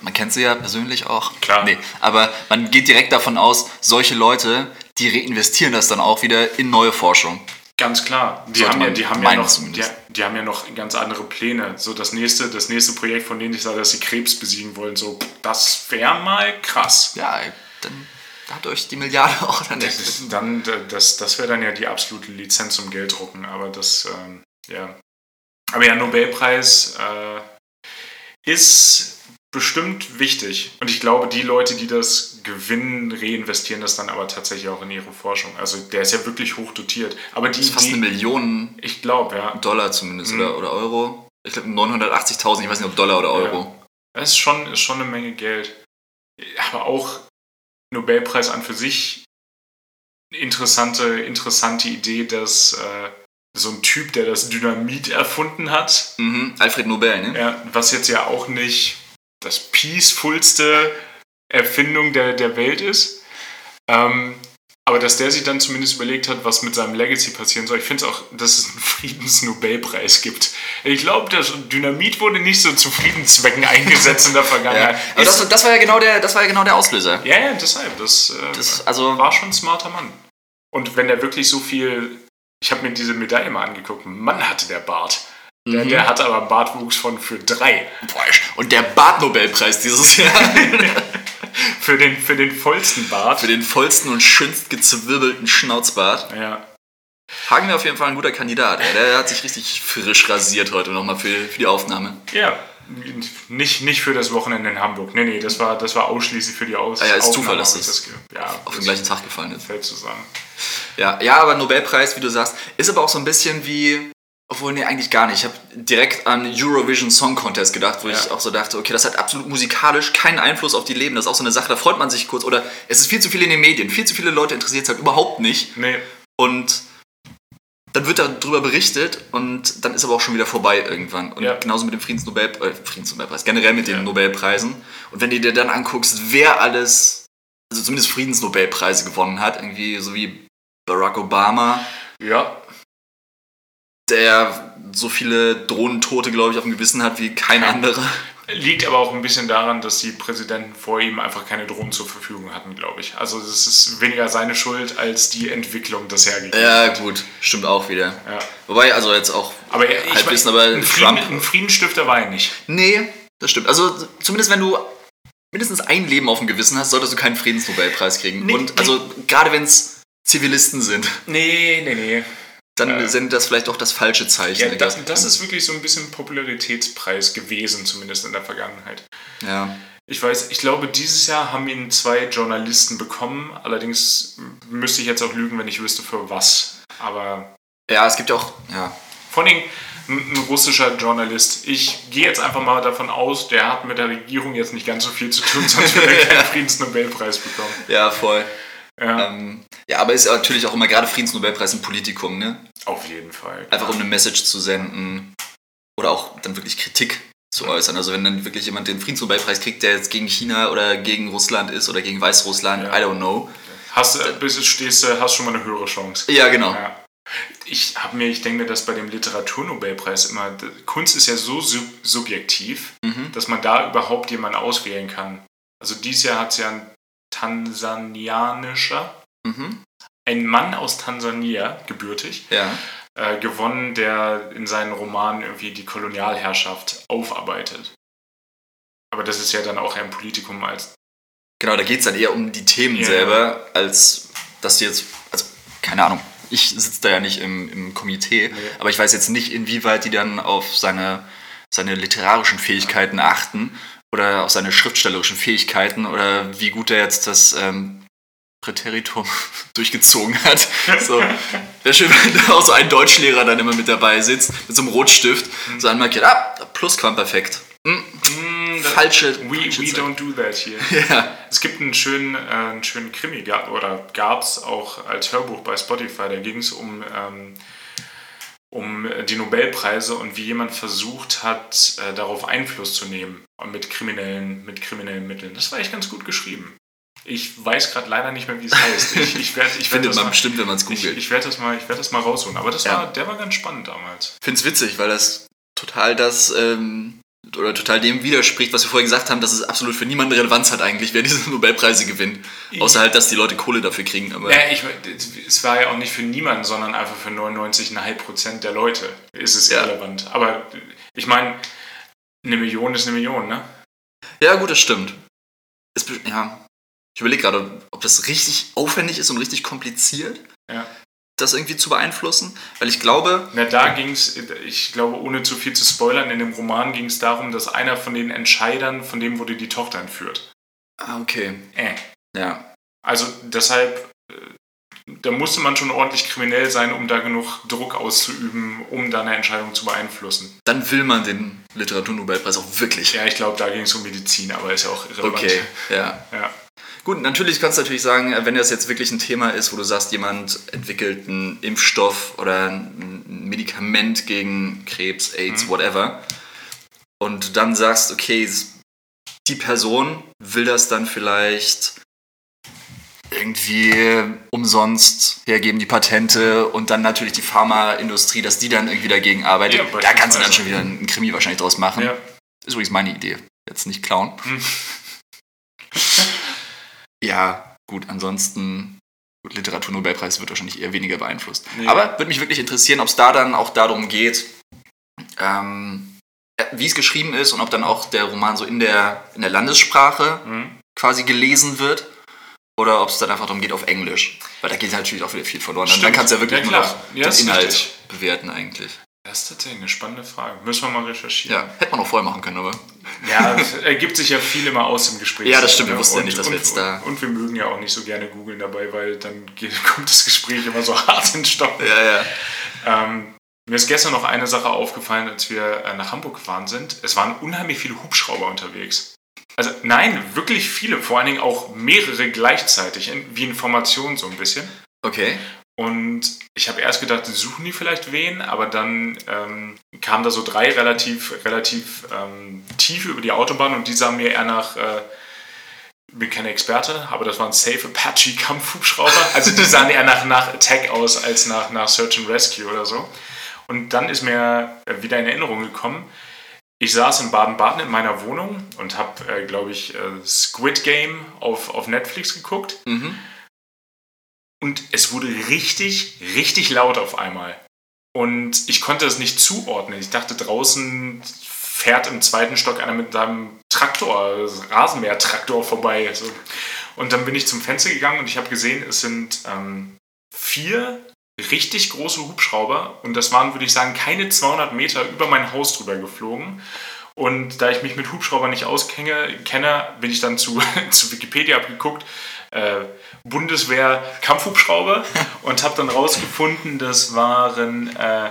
man kennt sie ja persönlich auch. Klar. Nee, aber man geht direkt davon aus, solche Leute, die reinvestieren das dann auch wieder in neue Forschung. Ganz klar. Die Sollte haben ja, die haben ja noch, die, die haben ja noch ganz andere Pläne. So das nächste, das nächste Projekt, von dem ich sage, dass sie Krebs besiegen wollen, so das wäre mal krass. Ja, dann dadurch die Milliarde auch dann Das, ist dann, das, das wäre dann ja die absolute Lizenz zum Gelddrucken, aber das, ähm, ja. Aber ja, Nobelpreis äh, ist bestimmt wichtig. Und ich glaube, die Leute, die das gewinnen, reinvestieren das dann aber tatsächlich auch in ihre Forschung. Also der ist ja wirklich hoch dotiert. Aber die, Das ist fast die eine Million ich glaube, ja. Dollar zumindest Mhm. oder, oder Euro. Ich glaube 980.000, ich weiß nicht ob Dollar oder Euro. Das ist schon, ist schon eine Menge Geld. Aber auch Nobelpreis an für sich interessante, interessante Idee, dass äh, so ein Typ, der das Dynamit erfunden hat, Mhm. Alfred Nobel, ne? ja, was jetzt ja auch nicht das peacefulste Erfindung der, der Welt ist, ähm, aber dass der sich dann zumindest überlegt hat, was mit seinem Legacy passieren soll. Ich finde es auch, dass es einen Friedensnobelpreis gibt. Ich glaube, das Dynamit wurde nicht so zu Friedenszwecken eingesetzt in der Ja. Vergangenheit. Aber Ist- das, das, war ja genau der, das war ja genau der Auslöser. ja, ja, deshalb. Das, äh, Das, also, war schon ein smarter Mann. Und wenn er wirklich so viel. Ich habe mir diese Medaille mal angeguckt. Mann hatte der Bart. Der, Mhm. der hatte aber einen Bartwuchs von für drei. boah, und der Bart-Nobelpreis dieses Jahr Für den, für den vollsten Bart. für den vollsten und schönst gezwirbelten Schnauzbart. ja. Hagen wäre auf jeden Fall ein guter Kandidat. Ey. Der hat sich richtig frisch rasiert heute nochmal für, für die Aufnahme. ja. Nicht, nicht für das Wochenende in Hamburg. Nee, nee, das war, das war ausschließlich für die Aus Ah ja, ist Aufnahme, Zufall, dass das ge- ja, Auf den das gleichen Tag gefallen ist. fällt zusammen. Ja, ja, aber Nobelpreis, wie du sagst, ist aber auch so ein bisschen wie. Obwohl, nee, eigentlich gar nicht. Ich habe direkt an Eurovision Song Contest gedacht, wo Ja. ich auch so dachte, okay, das hat absolut musikalisch keinen Einfluss auf die Leben. Das ist auch so eine Sache, da freut man sich kurz. Oder es ist viel zu viel in den Medien. Viel zu viele Leute interessiert es halt überhaupt nicht. Nee, Und dann wird darüber berichtet und dann ist aber auch schon wieder vorbei irgendwann. Und Ja. genauso mit dem Friedensnobel, äh, Friedensnobelpreis, generell mit den Ja. Nobelpreisen. Und wenn du dir dann anguckst, wer alles, also zumindest Friedensnobelpreise gewonnen hat, irgendwie so wie Barack Obama, ja, der so viele Drohnentote, glaube ich, auf dem Gewissen hat wie kein anderer. Liegt aber auch ein bisschen daran, dass die Präsidenten vor ihm einfach keine Drohnen zur Verfügung hatten, glaube ich. Also es ist weniger seine Schuld als die Entwicklung das hergegeben. Ja, gut, stimmt auch wieder. Ja. Wobei, also jetzt auch Aber er- ich Halbwissen, mein, aber ein, Frieden, Trump. ein Friedensstifter war er nicht. Nee, das stimmt. Also zumindest wenn du mindestens ein Leben auf dem Gewissen hast, solltest du keinen Friedensnobelpreis kriegen. Nee, Und nee. also gerade wenn es Zivilisten sind, Nee, nee, nee. Dann Äh. sendet das vielleicht auch das falsche Zeichen. Ja, das, das ist wirklich so ein bisschen Popularitätspreis gewesen, zumindest in der Vergangenheit. ja. Ich weiß, ich glaube, dieses Jahr haben ihn zwei Journalisten bekommen. Allerdings müsste ich jetzt auch lügen, wenn ich wüsste, für was. Aber ja, es gibt ja auch, ja, Vor allem ein, ein russischer Journalist. Ich gehe jetzt einfach mal davon aus, der hat mit der Regierung jetzt nicht ganz so viel zu tun, sonst würde er keinen Friedensnobelpreis bekommen. ja, voll. Ja, Ähm, ja, aber ist natürlich auch immer gerade Friedensnobelpreis ein Politikum, ne? auf jeden Fall. Einfach um eine Message zu senden oder auch dann wirklich Kritik zu äußern. Also wenn dann wirklich jemand den Friedensnobelpreis kriegt, der jetzt gegen China oder gegen Russland ist oder gegen Weißrussland, Ja. I don't know. Hast, du- bis du stehst, du, hast schon mal eine höhere Chance. Ja, genau. Ja. Ich habe mir, ich denke mir, dass bei dem Literaturnobelpreis immer, Kunst ist ja so sub subjektiv, Mhm. dass man da überhaupt jemanden auswählen kann. Also dieses Jahr hat es ja ein tansanianischer, Mhm. ein Mann aus Tansania, gebürtig, Ja. äh, gewonnen, der in seinen Romanen irgendwie die Kolonialherrschaft aufarbeitet. Aber das ist ja dann auch ein Politikum als. Genau, da geht es dann eher um die Themen Ja. selber, als dass du jetzt, also keine Ahnung, ich sitze da ja nicht im, im Komitee, Nee. aber ich weiß jetzt nicht, inwieweit die dann auf seine, seine literarischen Fähigkeiten achten oder auf seine schriftstellerischen Fähigkeiten oder wie gut er jetzt das ähm, Präteritum durchgezogen hat. So, wäre schön, wenn da auch so ein Deutschlehrer dann immer mit dabei sitzt, mit so einem Rotstift, Mhm. so anmarkiert, ah, Plusquamperfekt. Hm, Mm, das- falsche. We, falsche we don't do that here. Ja. Es gibt einen schönen, äh, einen schönen Krimi, oder gab es auch als Hörbuch bei Spotify. Da ging es um ähm, um äh, die Nobelpreise und wie jemand versucht hat, äh, darauf Einfluss zu nehmen mit kriminellen, mit kriminellen Mitteln. Das war echt ganz gut geschrieben. Ich weiß gerade leider nicht mehr, wie es heißt. Ich, ich werd, ich Findet werd man mal, bestimmt, wenn man es Ich, googelt. ich werde das, mal- ich werd das mal rausholen. Aber das Ja. war, der war ganz spannend damals. Ich finde es witzig, weil das total das ähm, oder total dem widerspricht, was wir vorher gesagt haben, dass es absolut für niemanden Relevanz hat eigentlich, wer diese Nobelpreise gewinnt. Außer halt, dass die Leute Kohle dafür kriegen. Aber Ja, ich, es war ja auch nicht für niemanden, sondern einfach für 99,5 Prozent der Leute ist es Ja. relevant. Aber ich meine, eine Million ist eine Million, ne? Ja, gut, das stimmt. Be- ja. Ich überlege gerade, ob das richtig aufwendig ist und richtig kompliziert. Das irgendwie zu beeinflussen. Weil ich glaube, Na, da ging es, ich glaube, ohne zu viel zu spoilern, in dem Roman ging es darum, dass einer von den Entscheidern, von dem wurde die Tochter entführt. ah, okay, Äh. ja. Also deshalb, äh, da musste man schon ordentlich kriminell sein, um da genug Druck auszuüben, um da eine Entscheidung zu beeinflussen. Dann will man den Literaturnobelpreis auch wirklich. Ja, ich glaube, da ging es um Medizin, aber ist ja auch irrelevant. Okay, ja. Ja. Gut, natürlich kannst du natürlich sagen, wenn das jetzt wirklich ein Thema ist, wo du sagst, jemand entwickelt einen Impfstoff oder ein Medikament gegen Krebs, AIDS, Mhm. whatever, und dann sagst, okay, die Person will das dann vielleicht irgendwie umsonst hergeben, die Patente und dann natürlich die Pharmaindustrie, dass die dann irgendwie dagegen arbeitet. Ja, da kannst du dann schon wieder einen Krimi wahrscheinlich draus machen. ja. Ist übrigens meine Idee. Jetzt nicht klauen. Hm. ja, gut, ansonsten, gut, Literaturnobelpreis wird wahrscheinlich eher weniger beeinflusst. Nee. Aber würde mich wirklich interessieren, ob es da dann auch darum geht, ähm, ja, wie es geschrieben ist und ob dann auch der Roman so in der, in der Landessprache Hm. quasi gelesen wird. Oder ob es dann einfach darum geht auf Englisch. Weil da geht natürlich auch wieder viel verloren. Stimmt. Dann kannst du ja wirklich Ja, nur noch Ja, den Inhalt richtig. bewerten eigentlich. Das ist tatsächlich eine spannende Frage. Müssen wir mal recherchieren. Ja, hätte man auch vorher machen können, aber. Ja, es ergibt sich ja viel immer aus dem Gespräch. Ja, das stimmt. Wir wussten ja und- nicht, dass wir und, jetzt da- Und wir mögen ja auch nicht so gerne googeln dabei, weil dann kommt das Gespräch immer so hart in Stopp. Ja, ja. Ähm, mir ist gestern noch eine Sache aufgefallen, als wir äh, nach Hamburg gefahren sind. Es waren unheimlich viele Hubschrauber unterwegs. Also nein, wirklich viele. Vor allen Dingen auch mehrere gleichzeitig, in, wie Informationen so ein bisschen. Okay. Und ich habe erst gedacht, suchen die vielleicht wen, aber dann ähm, kamen da so drei relativ, relativ ähm, tief über die Autobahn und die sahen mir eher nach, äh, bin kein Experte, aber das waren Safe Apache Kampfhubschrauber. Also die sahen eher nach, nach Attack aus als nach, nach Search and Rescue oder so. Und dann ist mir äh, wieder in Erinnerung gekommen, ich saß in Baden-Baden in meiner Wohnung und habe, äh, glaube ich, äh, Squid Game auf, auf Netflix geguckt. Mhm. Und es wurde richtig, richtig laut auf einmal. Und ich konnte es nicht zuordnen. Ich dachte, draußen fährt im zweiten Stock einer mit seinem Traktor, Rasenmähertraktor vorbei. So. Und dann bin ich zum Fenster gegangen und ich habe gesehen, es sind ähm, vier richtig große Hubschrauber. Und das waren, würde ich sagen, keine 200 Meter über mein Haus drüber geflogen. Und da ich mich mit Hubschraubern nicht auskenne, kenne, bin ich dann zu, zu Wikipedia abgeguckt. Äh, Bundeswehr Kampfhubschrauber und habe dann rausgefunden, das waren äh,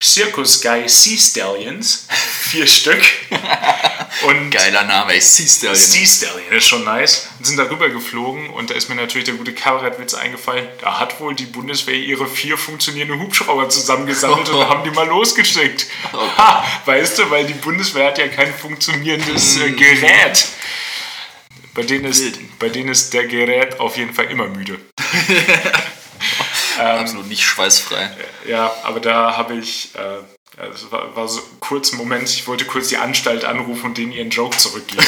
Circus Guy Sea Stallions, vier Stück. Und Geiler Name, ey. Siehst du, Sea Stallion ist schon nice. Und sind darüber geflogen und da ist mir natürlich der gute Kabarettwitz eingefallen. Da hat wohl die Bundeswehr ihre vier funktionierenden Hubschrauber zusammengesammelt und haben die mal losgeschickt. Ha, weißt du, weil die Bundeswehr hat ja kein funktionierendes äh, Gerät. Bei denen, ist, bei denen ist der Gerät auf jeden Fall immer müde. Absolut nicht schweißfrei. Ja, aber da habe ich, äh, ja, das war, war so kurz ein Moment, ich wollte kurz die Anstalt anrufen und denen ihren Joke zurückgeben.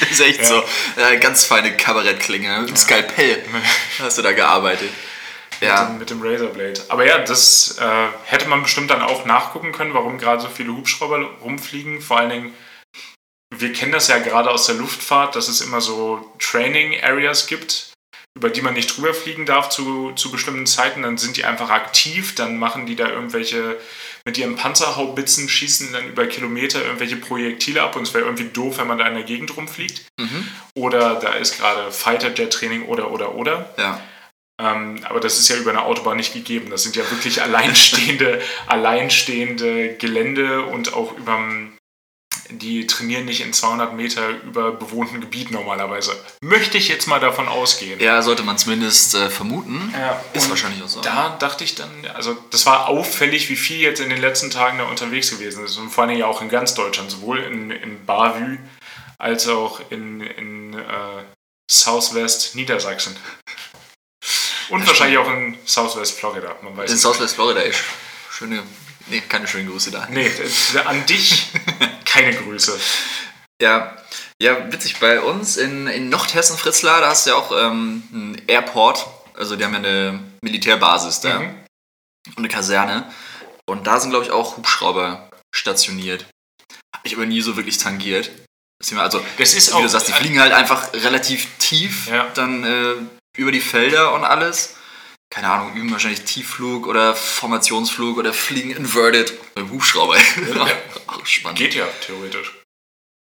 Das ist echt Ja. so. Äh, ganz feine Kabarettklinge. Mit dem Skalpell hast du da gearbeitet. Ja. mit dem Razorblade. Aber ja, das äh, hätte man bestimmt dann auch nachgucken können, warum gerade so viele Hubschrauber rumfliegen. Vor allen Dingen, wir kennen das ja gerade aus der Luftfahrt, dass es immer so Training Areas gibt, über die man nicht drüber fliegen darf zu, zu bestimmten Zeiten. Dann sind die einfach aktiv, dann machen die da irgendwelche mit ihren Panzerhaubitzen, schießen dann über Kilometer irgendwelche Projektile ab und es wäre irgendwie doof, wenn man da in der Gegend rumfliegt. Mhm. Oder da ist gerade Fighter-Jet-Training oder, oder, oder. Ja. Ähm, aber das ist ja über eine Autobahn nicht gegeben. Das sind ja wirklich alleinstehende, alleinstehende Gelände und auch überm, die trainieren nicht in 200 Meter über bewohnten Gebiet normalerweise. Möchte ich jetzt mal davon ausgehen. Ja, sollte man zumindest äh, vermuten. Ja, Ist wahrscheinlich auch so. Da dachte ich dann, also das war auffällig, wie viel jetzt in den letzten Tagen da unterwegs gewesen ist. Und vor allem ja auch in ganz Deutschland, sowohl in, in Bavü als auch in, in äh, Southwest Niedersachsen. Und wahrscheinlich auch in Southwest Florida. Man weiß In es Southwest Florida ist schöne, nee, keine schönen Grüße da. Nee, an dich keine Grüße. Ja, ja, witzig. Bei uns in, in Nordhessen-Fritzlar, da hast du ja auch ähm, einen Airport. Also die haben ja eine Militärbasis da Mhm. und eine Kaserne. Und da sind, glaube ich, auch Hubschrauber stationiert. Hab ich aber nie so wirklich tangiert. Also, Das ist wie auch. du sagst, die fliegen halt einfach relativ tief Ja. dann äh, über die Felder und alles. Keine Ahnung, üben wahrscheinlich Tiefflug oder Formationsflug oder fliegen inverted mit dem Hubschrauber. auch spannend. Geht ja, theoretisch.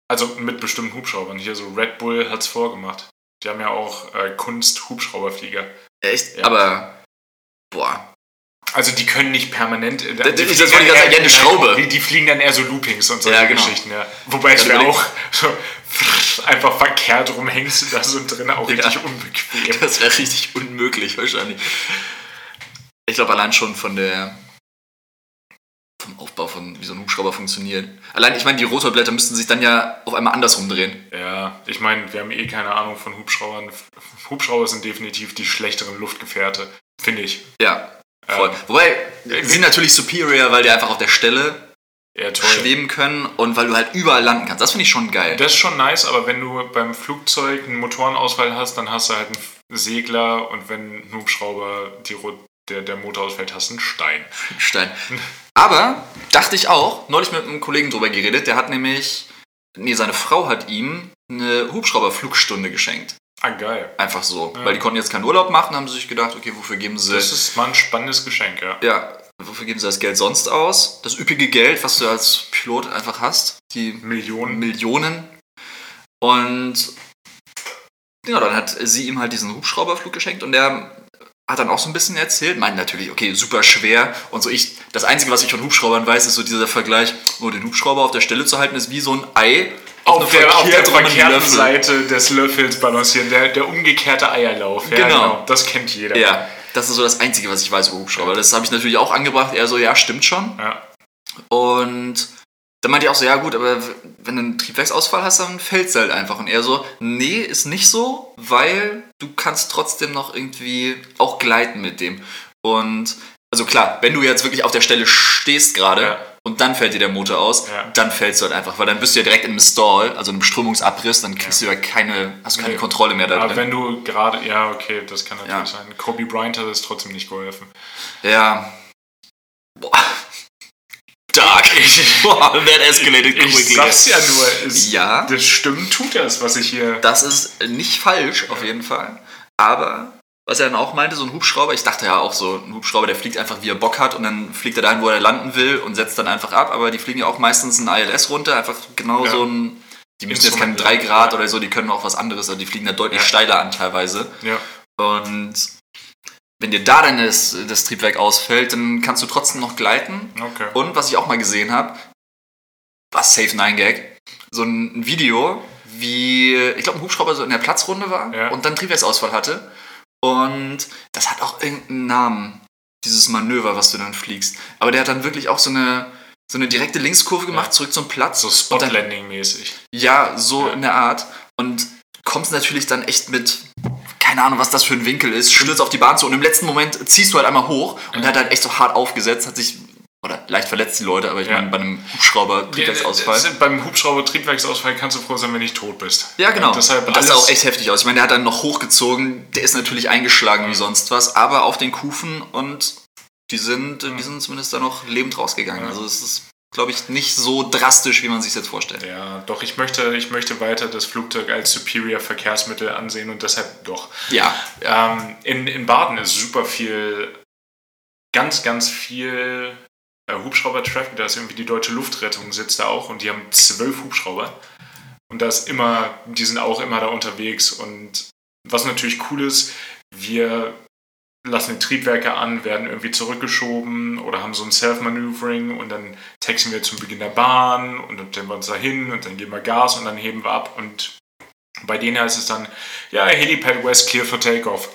Also mit bestimmten Hubschraubern. Hier so Red Bull hat's vorgemacht. Die haben ja auch äh, Kunst-Hubschrauberflieger. Echt? Ja. Aber, boah. Also die können nicht permanent. äh, Das- die das fliegen wollte ich gerade sagen, ja, eine Schraube. Die, die fliegen dann eher so Loopings und solche Ja, genau. Geschichten, ja. Wobei es Ja, wäre überleg- auch so einfach verkehrt rumhängst du da so drin auch Ja. richtig unbequem. Das wäre richtig unmöglich wahrscheinlich. Ich glaube allein schon von der vom Aufbau von wie so ein Hubschrauber funktioniert. Allein, ich meine, die Rotorblätter müssten sich dann ja auf einmal andersrum drehen. Ja, ich meine, wir haben eh keine Ahnung von Hubschraubern. Hubschrauber sind definitiv die schlechteren Luftgefährte, finde ich. Ja, voll. Ähm, Wobei, die sind natürlich superior, weil die einfach auf der Stelle Ja, schweben können und weil du halt überall landen kannst. Das finde ich schon geil. Das ist schon nice, aber wenn du beim Flugzeug einen Motorenausfall hast, dann hast du halt einen Segler und wenn ein Hubschrauber die, der, der Motor ausfällt, hast du einen Stein. Stein. Aber, dachte ich auch, neulich mit einem Kollegen drüber geredet, der hat nämlich, nee, seine Frau hat ihm eine Hubschrauberflugstunde geschenkt. Ah, geil. Einfach so. Ja. Weil die konnten jetzt keinen Urlaub machen, haben sie sich gedacht, okay, wofür geben sie. Das ist mal ein spannendes Geschenk, ja. ja, wofür geben sie das Geld sonst aus? Das üppige Geld, was du als Pilot einfach hast. Die Millionen. Millionen. Und ja, dann hat sie ihm halt diesen Hubschrauberflug geschenkt und der hat dann auch so ein bisschen erzählt, meint natürlich, okay, super schwer und so ich, das Einzige, was ich von Hubschraubern weiß, ist so dieser Vergleich, oh, den Hubschrauber auf der Stelle zu halten, ist wie so ein Ei Auf einem der, auf der verkehrten. Seite des Löffels balancieren, der, der umgekehrte Eierlauf. Ja, Genau. Das kennt jeder. Ja, das ist so das Einzige, was ich weiß über Hubschrauber. Das habe ich natürlich auch angebracht, er so, ja, stimmt schon. Ja. Und dann meinte ich auch so, ja gut, aber wenn du einen Triebwerksausfall hast, dann fällt's halt einfach. Und er so, nee, ist nicht so, weil du kannst trotzdem noch irgendwie auch gleiten mit dem. Und also klar, wenn du jetzt wirklich auf der Stelle stehst gerade Ja. und dann fällt dir der Motor aus, Ja. dann fällst du halt einfach, weil dann bist du ja direkt im Stall, also im Strömungsabriss, dann kriegst du ja keine, hast keine Nee. Kontrolle mehr da Aber wenn du gerade, ja, okay, das kann natürlich Ja. sein. Kobe Bryant hat es trotzdem nicht geholfen. Ja. Boah. Dark. Boah, that escalated Ich quickly. sag's ja nur, es, Ja. das stimmt, tut das, was ich hier. Das ist nicht falsch, auf jeden Fall. Aber, was er dann auch meinte, so ein Hubschrauber, ich dachte ja auch so, ein Hubschrauber, der fliegt einfach, wie er Bock hat und dann fliegt er dahin, wo er landen will und setzt dann einfach ab. Aber die fliegen ja auch meistens ein ILS runter, einfach genau Ja. so ein. Die müssen jetzt keinen 3 Grad oder so, die können auch was anderes, also die fliegen da deutlich Ja. steiler an teilweise. Ja. Und wenn dir da dann das, das Triebwerk ausfällt, dann kannst du trotzdem noch gleiten. Okay. Und was ich auch mal gesehen habe, war Safe 9 Gag, so ein Video, wie, ich glaube, ein Hubschrauber so in der Platzrunde war Ja. und dann Triebwerksausfall hatte. Und das hat auch irgendeinen Namen, dieses Manöver, was du dann fliegst. Aber der hat dann wirklich auch so eine, so eine direkte Linkskurve gemacht, Ja. zurück zum Platz. So Spot-Landing-mäßig. Ja, so Ja. in der Art. Und kommst natürlich dann echt mit, keine Ahnung, was das für ein Winkel ist, stürzt auf die Bahn zu und im letzten Moment ziehst du halt einmal hoch und der hat halt echt so hart aufgesetzt, hat sich, oder leicht verletzt die Leute, aber ich Ja. meine, bei einem Hubschrauber Triebwerksausfall. Ja, beim Hubschrauber-Triebwerksausfall kannst du froh sein, wenn du nicht tot bist. Ja, genau. Und deshalb und das sah auch echt heftig aus. Ich meine, der hat dann noch hochgezogen, der ist natürlich eingeschlagen wie sonst was, aber auf den Kufen und die sind, die sind zumindest da noch lebend rausgegangen. Ja. Also es ist, glaube ich, nicht so drastisch, wie man sich jetzt vorstellt. Ja, doch, ich möchte, ich möchte weiter das Flugzeug als superior Verkehrsmittel ansehen und deshalb doch. Ja, Ähm, in, in Baden ist super viel, ganz, ganz viel äh, Hubschrauber-Traffic. Da ist irgendwie die deutsche Luftrettung sitzt da auch und die haben zwölf Hubschrauber. Und da immer, die sind auch immer da unterwegs. Und was natürlich cool ist, wir lassen die Triebwerke an, werden irgendwie zurückgeschoben oder haben so ein Self-Maneuvering und dann taxen wir zum Beginn der Bahn und dann stellen wir uns da hin und dann geben wir Gas und dann heben wir ab und bei denen heißt es dann, ja, Helipad West clear for takeoff.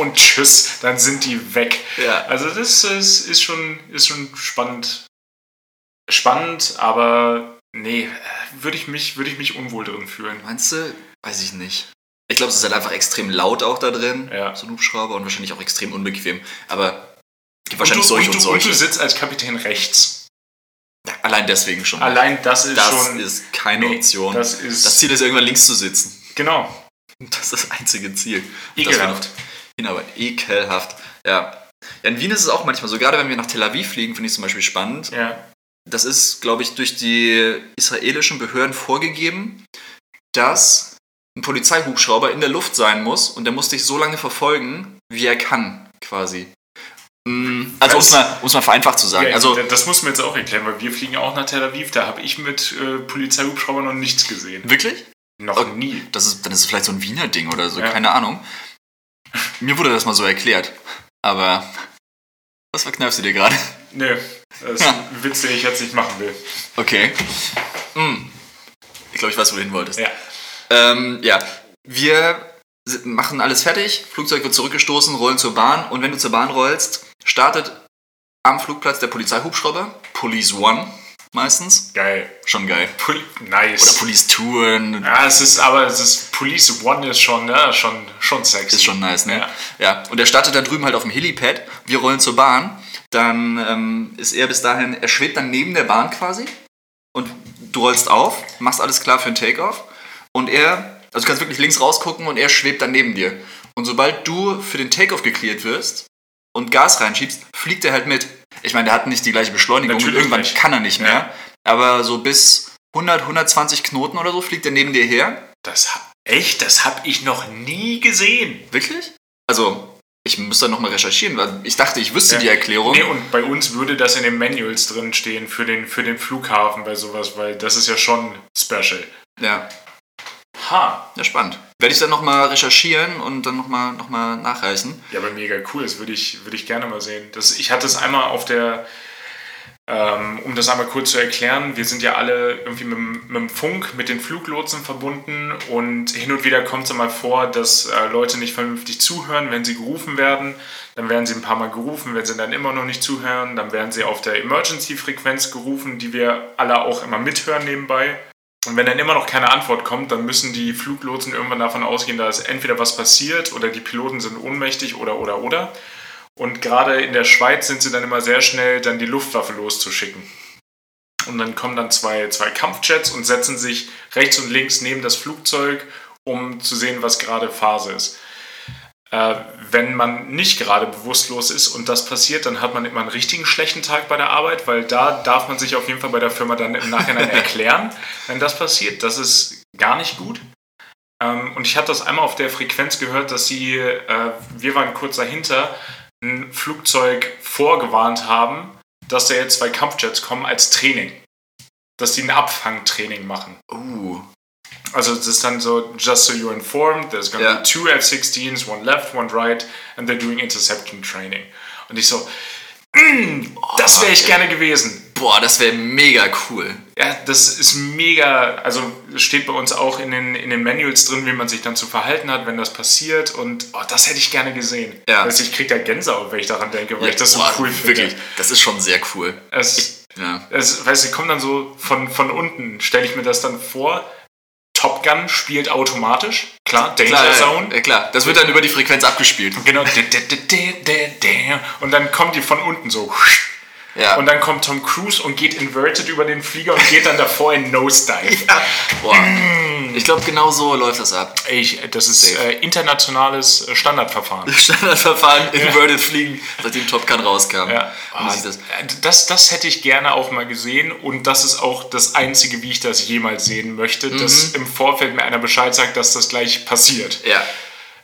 Und tschüss, dann sind die weg. Ja. Also das ist, ist, schon, ist schon spannend. Spannend, aber nee, würde ich, mich, würde ich mich unwohl drin fühlen. Meinst du? Weiß ich nicht. Ich glaube, es ist halt einfach extrem laut auch da drin, Ja. so ein Hubschrauber und wahrscheinlich auch extrem unbequem. Aber gibt Und wahrscheinlich du, solche und, und, du, und du solche. sitzt als Kapitän rechts. Allein deswegen schon. Allein das ist das schon. ist keine nee, Option. Das ist. Das Ziel ist irgendwann links zu sitzen. genau. Das ist das einzige Ziel. Ekelhaft. Hinarbeit. Ekelhaft. Ja. ja. In Wien ist es auch manchmal so, gerade wenn wir nach Tel Aviv fliegen, finde ich zum Beispiel spannend. Ja. Das ist, glaube ich, durch die israelischen Behörden vorgegeben, dass ein Polizeihubschrauber in der Luft sein muss und der muss dich so lange verfolgen, wie er kann, quasi. Mm, Also, um es mal, um's mal vereinfacht zu sagen. ja, also, das muss mir jetzt auch erklären, weil wir fliegen auch nach Tel Aviv. Da habe ich mit äh, Polizeihubschrauber noch nichts gesehen. wirklich? Noch Okay. nie. Das ist, dann ist es vielleicht so ein Wiener Ding oder so, Ja. keine Ahnung. Mir wurde das mal so erklärt. Aber was verkneifst du dir gerade? Nö, das ist Ja. ein Witz, den ich jetzt nicht machen will. Okay. Hm. Ich glaube, ich weiß, wo du hin wolltest. Ja. Ähm, ja. Wir machen alles fertig, Flugzeug wird zurückgestoßen, rollen zur Bahn und wenn du zur Bahn rollst, startet am Flugplatz der Polizeihubschrauber, Police One meistens. Geil. Schon geil. Pol nice. Oder Police Touren. ja, es ist, aber es ist Police One ist schon, ja, schon, schon sexy. Ist schon nice, ne? Ja. Ja. Und er startet da drüben halt auf dem Helipad. Wir rollen zur Bahn. Dann ähm, ist er bis dahin, er schwebt dann neben der Bahn quasi. Und du rollst auf, machst alles klar für den Takeoff. Und er, also du kannst wirklich links rausgucken und er schwebt dann neben dir. Und sobald du für den Takeoff geklärt wirst und Gas reinschiebst, fliegt er halt mit. Ich meine, der hat nicht die gleiche Beschleunigung und Natürlich irgendwann nicht. kann er nicht Ja. mehr. Aber so bis 100, 120 Knoten oder so fliegt er neben dir her. Das echt, das habe ich noch nie gesehen. Wirklich? Also, ich muss da nochmal recherchieren, weil ich dachte, ich wüsste Ja. die Erklärung. Nee, und bei uns würde das in den Manuals drin stehen für den, für den Flughafen bei sowas, weil das ist ja schon special. Ja, Ha. ja, spannend. Werde ich dann nochmal recherchieren und dann nochmal noch mal nachreichen. Ja, aber mega cool, das würde ich, würde ich gerne mal sehen. Das, ich hatte es einmal auf der, ähm, um das einmal kurz zu erklären, wir sind ja alle irgendwie mit, dem- mit dem Funk, mit den Fluglotsen verbunden und hin und wieder kommt es mal vor, dass äh, Leute nicht vernünftig zuhören, wenn sie gerufen werden. Dann werden sie ein paar Mal gerufen, wenn sie dann immer noch nicht zuhören, dann werden sie auf der Emergency-Frequenz gerufen, die wir alle auch immer mithören nebenbei. Und wenn dann immer noch keine Antwort kommt, dann müssen die Fluglotsen irgendwann davon ausgehen, dass entweder was passiert oder die Piloten sind ohnmächtig oder oder oder. Und gerade in der Schweiz sind sie dann immer sehr schnell, dann die Luftwaffe loszuschicken. Und dann kommen dann zwei, zwei Kampfjets und setzen sich rechts und links neben das Flugzeug, um zu sehen, was gerade Phase ist. Äh, wenn man nicht gerade bewusstlos ist und das passiert, dann hat man immer einen richtigen schlechten Tag bei der Arbeit, weil da darf man sich auf jeden Fall bei der Firma dann im Nachhinein erklären, wenn das passiert. Das ist gar nicht gut. Ähm, und ich hatte das einmal auf der Frequenz gehört, dass sie, äh, wir waren kurz dahinter, ein Flugzeug vorgewarnt haben, dass da jetzt zwei Kampfjets kommen als Training. Dass die ein Abfangtraining machen. Uh, Also es ist dann so, just so you're informed, there's gonna Ja. be two F-16s, one left, one right, and they're doing interception training. Und ich so, mm, das wäre ich okay. gerne gewesen. boah, das wäre mega cool. Ja, das ist mega, also es steht bei uns auch in den, in den Manuals drin, wie man sich dann zu verhalten hat, wenn das passiert. Und oh, das hätte ich gerne gesehen. Ja. Also ich kriege da Gänsehaut, wenn ich daran denke, weil ich das so Boah, cool finde. Wirklich, das ist schon sehr cool. Es, Ja. es, weißt du, sie kommen dann so von, von unten, stelle ich mir das dann vor. Top Gun spielt automatisch, klar, Danger Klar, Zone. ja, ja, klar, das wird dann über die Frequenz abgespielt. Genau. Und dann kommen die von unten so. Ja. Und dann kommt Tom Cruise und geht inverted über den Flieger und geht dann davor in Nosedive. Boah. Ich glaube, genau so läuft das ab. Ich, das ist äh, internationales äh, Standardverfahren. Standardverfahren, Inverted Fliegen, seitdem Top Gun rauskam. Ja. Ah, das? das, das hätte ich gerne auch mal gesehen und das ist auch das Einzige, wie ich das jemals sehen möchte, dass im Vorfeld mir einer Bescheid sagt, dass das gleich passiert. Ja.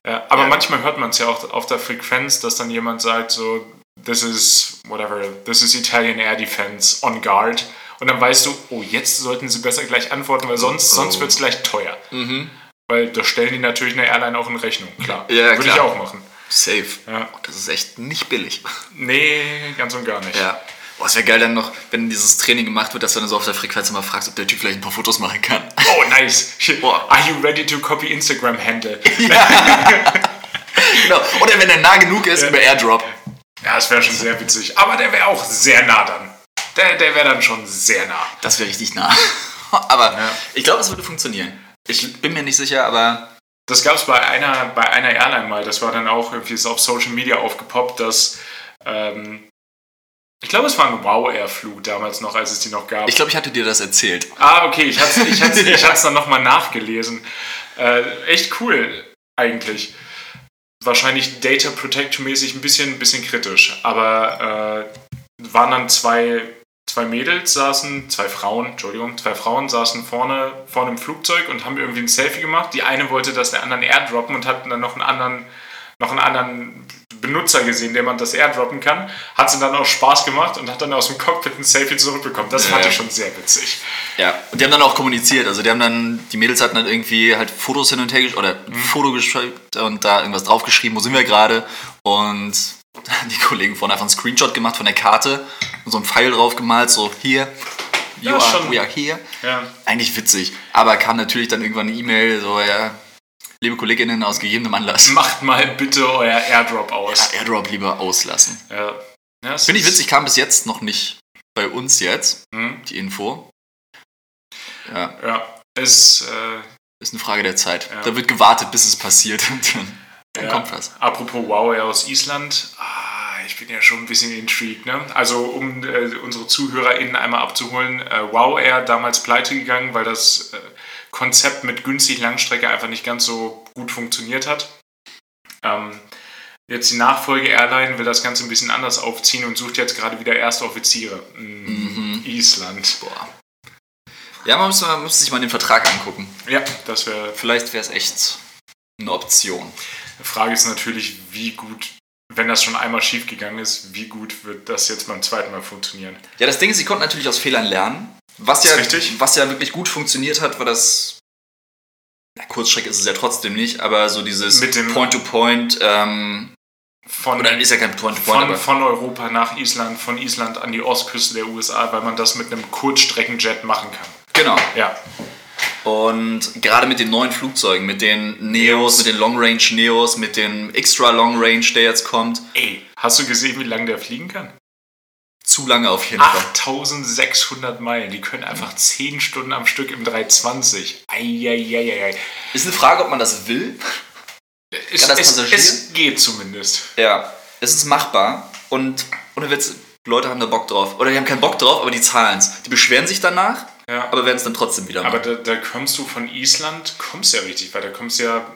Ja, aber Ja. manchmal hört man es ja auch auf der Frequenz, dass dann jemand sagt so, this is whatever, this is Italian Air Defense on guard. Und dann weißt du, oh, jetzt sollten sie besser gleich antworten, weil sonst, Oh. sonst wird es gleich teuer. Weil da stellen die natürlich eine Airline auch in Rechnung, klar. Ja, Würde ich klar. auch machen. Safe. Ja. Das ist echt nicht billig. Nee, ganz und gar nicht. Ja. Boah, es wäre geil dann noch, wenn dieses Training gemacht wird, dass du dann so auf der Frequenz immer fragst, ob der Typ vielleicht ein paar Fotos machen kann. Oh, nice. Boah. Are you ready to copy Instagram Handle? genau. Oder wenn er nah genug ist, über Airdrop. Ja, das wäre schon sehr witzig. Aber der wäre auch sehr nah dann. Der, der wäre dann schon sehr nah. Das wäre richtig nah. aber Ja. ich glaube, es würde funktionieren. Ich bin mir nicht sicher, aber Das gab es bei einer, bei einer Airline mal. Das war dann auch irgendwie ist auf Social Media aufgepoppt, dass ähm, ich glaube, es war ein Wow Air Flug damals noch, als es die noch gab. ich glaube, ich hatte dir das erzählt. ah, okay, ich hatte ich hat's, ich hat's dann nochmal nachgelesen. Äh, echt cool, eigentlich. Wahrscheinlich Data Protection mäßig ein bisschen, ein bisschen kritisch, aber äh, waren dann zwei, zwei Mädels saßen, zwei Frauen, Entschuldigung, zwei Frauen saßen vorne, vorne im Flugzeug und haben irgendwie ein Selfie gemacht. Die eine wollte das der anderen airdroppen und hat dann noch einen anderen, noch einen anderen Benutzer gesehen, dem man das airdroppen kann. Hat sie dann auch Spaß gemacht und hat dann aus dem Cockpit ein Selfie zurückbekommen. Das fand Ja. ich schon sehr witzig. Ja, und die haben dann auch kommuniziert. Also die haben dann, die Mädels hatten dann irgendwie halt Fotos hin und her oder ein Foto geschickt und da irgendwas draufgeschrieben, wo sind wir gerade. Und die Kollegen vorne einfach einen Screenshot gemacht von der Karte und so einen Pfeil drauf gemalt, so hier, you Ja, are, schon. we are here. Ja. Eigentlich witzig. Aber kam natürlich dann irgendwann eine E-Mail, so ja, liebe Kolleginnen aus gegebenem Anlass. Macht mal bitte euer Airdrop aus. Airdrop lieber auslassen. Ja. Ja, Finde ich witzig, kam bis jetzt noch nicht bei uns jetzt, Hm, die Info. Ja, ja, ist, äh, ist eine Frage der Zeit. Ja. Da wird gewartet, bis es passiert dann, dann ja. kommt was. Apropos Wow Air aus Island, ah, ich bin ja schon ein bisschen intrigued. Ne? Also, um äh, unsere ZuhörerInnen einmal abzuholen, äh, Wow Air damals pleite gegangen, weil das äh, Konzept mit günstig Langstrecke einfach nicht ganz so gut funktioniert hat. Ähm, jetzt die Nachfolge-Airline will das Ganze ein bisschen anders aufziehen und sucht jetzt gerade wieder erste Offiziere. Mm, Island. Boah. Ja, man muss, man muss sich mal den Vertrag angucken. Ja, das wäre Vielleicht wäre es echt eine Option. Die Frage ist natürlich, wie gut, wenn das schon einmal schief gegangen ist, wie gut wird das jetzt beim zweiten Mal funktionieren? Ja, das Ding ist, sie konnten natürlich aus Fehlern lernen. Was ja, richtig. was ja wirklich gut funktioniert hat, war das. Na, Kurzstrecke ist es ja trotzdem nicht, aber so dieses Point-to-Point, ähm, Von, oder ist ja kein Point-to-Point, von, aber von Europa nach Island, von Island an die Ostküste der USA, weil man das mit einem Kurzstreckenjet machen kann. genau. Ja, Und gerade mit den neuen Flugzeugen, mit den Neos, Neos. mit den Long Range Neos, mit dem Extra Long Range, der jetzt kommt, ey, hast du gesehen, wie lange der fliegen kann? Zu lange auf jeden Fall. 8600 Meilen, die können einfach 10 Stunden am Stück im 320. Eieieiei. Ist eine Frage, ob man das will. Es, Ja, das es, es geht zumindest. Ja, es ist machbar und ohne Witz, Leute haben da Bock drauf. Oder die haben keinen Bock drauf, aber die zahlen es. Die beschweren sich danach, Ja. aber werden es dann trotzdem wieder Aber machen. da, da kommst du von Island, kommst ja richtig weit. Da kommst ja,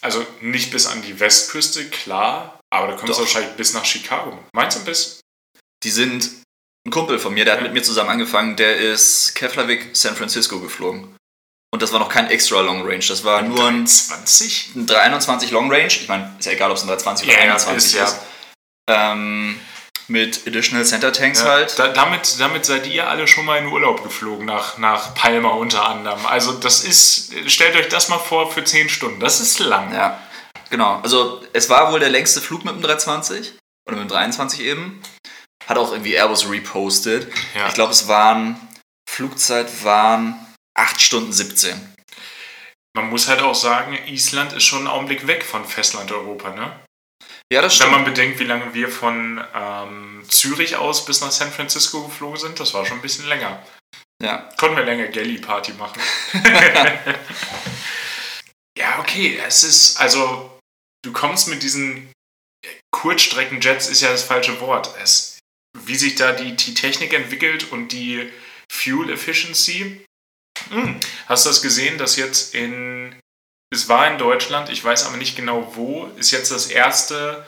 also nicht bis an die Westküste, klar, aber da kommst Doch. du wahrscheinlich bis nach Chicago. Meinst du bis? Die sind ein Kumpel von mir, der hat mit mir zusammen angefangen, der ist Keflavik San Francisco geflogen. Und das war noch kein extra Long Range, das war nur ein 20? ein 321 Long Range. Ich meine, ist ja egal, ob es ein 320 oder ja, 21 ist ist. ja. Ähm, mit Additional Center Tanks Ja, halt. da, damit, damit seid ihr alle schon mal in Urlaub geflogen, nach, nach Palma unter anderem. Also das ist, stellt euch das mal vor für 10 Stunden. Das ist lang. Ja, genau. Also es war wohl der längste Flug mit dem 320 oder mit dem 23 eben. Hat auch irgendwie Airbus repostet. Ja. Ich glaube, es waren, Flugzeit waren 8 Stunden 17. Man muss halt auch sagen, Island ist schon einen Augenblick weg von Festland-Europa, ne? Ja, das Wenn stimmt. man bedenkt, wie lange wir von ähm, Zürich aus bis nach San Francisco geflogen sind, das war schon ein bisschen länger. Ja. Konnten wir länger Galley-Party machen. ja, okay, es ist, also, du kommst mit diesen Kurzstreckenjets, ist ja das falsche Wort. Es, wie sich da die, die Technik entwickelt und die Fuel Efficiency. Hm, Hast du das gesehen, dass jetzt in, es war in Deutschland, ich weiß aber nicht genau wo, ist jetzt das erste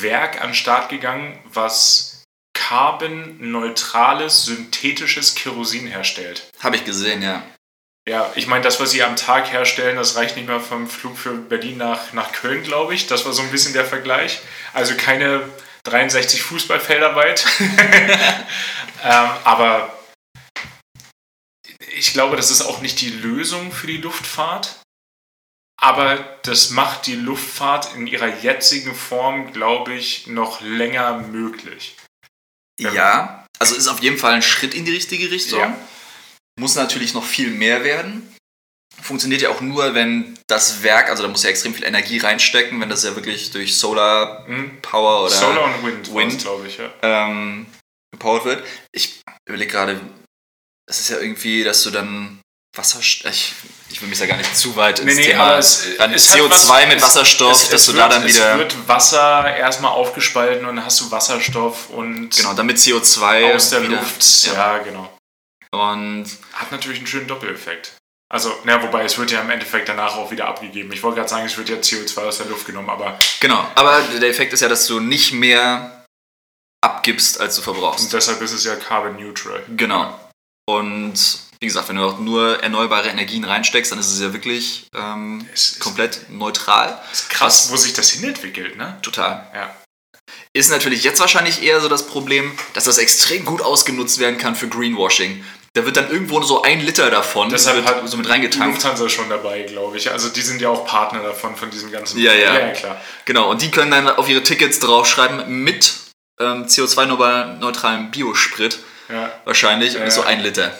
Werk an den Start gegangen, was carbon-neutrales, synthetisches Kerosin herstellt. Habe ich gesehen, ja. Ja, ich meine, das, was sie am Tag herstellen, das reicht nicht mehr vom Flug für Berlin nach, nach Köln, glaube ich. Das war so ein bisschen der Vergleich. Also keine 63 Fußballfelder weit. ähm, aber ich glaube, das ist auch nicht die Lösung für die Luftfahrt. Aber das macht die Luftfahrt in ihrer jetzigen Form, glaube ich, noch länger möglich. Ja, also ist auf jeden Fall ein Schritt in die richtige Richtung. Ja. Muss natürlich noch viel mehr werden. Funktioniert ja auch nur, wenn das Werk, also da muss ja extrem viel Energie reinstecken, wenn das ja wirklich durch Solar Hm? Power oder Solar und Wind, Wind. glaube ich, ja. ähm, gepowert wird. Ich überlege gerade, es ist ja irgendwie, dass du dann Wasserstoff, ich, ich will mich da gar nicht zu weit ins Nee, nee, Thema, es- dann es hat CO2 was- mit es- Wasserstoff, es, dass du wird, da dann wieder, Es wird Wasser erstmal aufgespalten und dann hast du Wasserstoff und genau, damit CO2 aus der wieder, Luft. Ja. Ja. genau. Und Hat natürlich einen schönen Doppeleffekt. Also, na, wobei es wird ja im Endeffekt danach auch wieder abgegeben. Ich wollte gerade sagen, es wird ja CO2 aus der Luft genommen, aber genau, aber der Effekt ist ja, dass du nicht mehr abgibst, als du verbrauchst. und deshalb ist es ja carbon neutral. Genau. Und wie gesagt, wenn du auch nur erneuerbare Energien reinsteckst, dann ist es ja wirklich ähm, Es ist komplett neutral. ist krass, wo sich das hinentwickelt, ne? Total. Ja. Ist natürlich jetzt wahrscheinlich eher so das Problem, dass das extrem gut ausgenutzt werden kann für Greenwashing. Da wird dann irgendwo so ein Liter davon Deshalb wird hat so mit reingetankt. Lufthansa schon dabei, glaube ich. Also die sind ja auch Partner davon, von diesem ganzen... Ja, ja. Ja, klar. Genau, und die können dann auf ihre Tickets draufschreiben mit ähm, CO2-neutralem Biosprit Ja. wahrscheinlich und Ja. ist so ein Liter.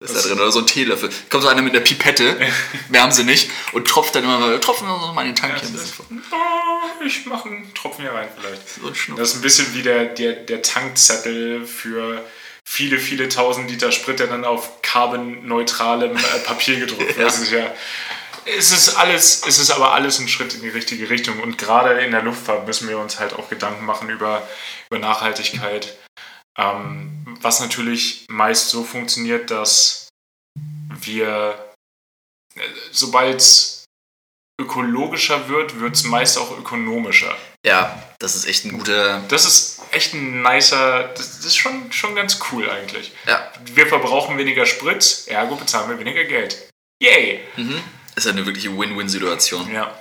Ist da drin oder so ein Teelöffel. Kommt so einer mit einer Pipette, mehr haben sie nicht, und tropft dann immer mal, tropfen wir mal in den Tank Ja, hier ein bisschen vor. Oh, ich mache einen Tropfen hier rein vielleicht. So ein. Das ist ein bisschen wie der, der, der Tankzettel für viele, viele tausend Liter Sprit, der dann auf carbonneutralem äh, Papier gedruckt wird. Ja. Ja. Es ist alles, es ist aber alles ein Schritt in die richtige Richtung. Und gerade in der Luftfahrt müssen wir uns halt auch Gedanken machen über, über Nachhaltigkeit. Ähm, was natürlich meist so funktioniert, dass wir, äh, sobald es ökologischer wird, wird es meist auch ökonomischer. Ja, das ist echt ein guter. Das ist echt ein nicer, das, ist schon, schon ganz cool eigentlich. Ja. Wir verbrauchen weniger Sprit, ergo bezahlen wir weniger Geld. Yay! Mhm. Ist ja eine wirkliche Win-Win-Situation. Ja,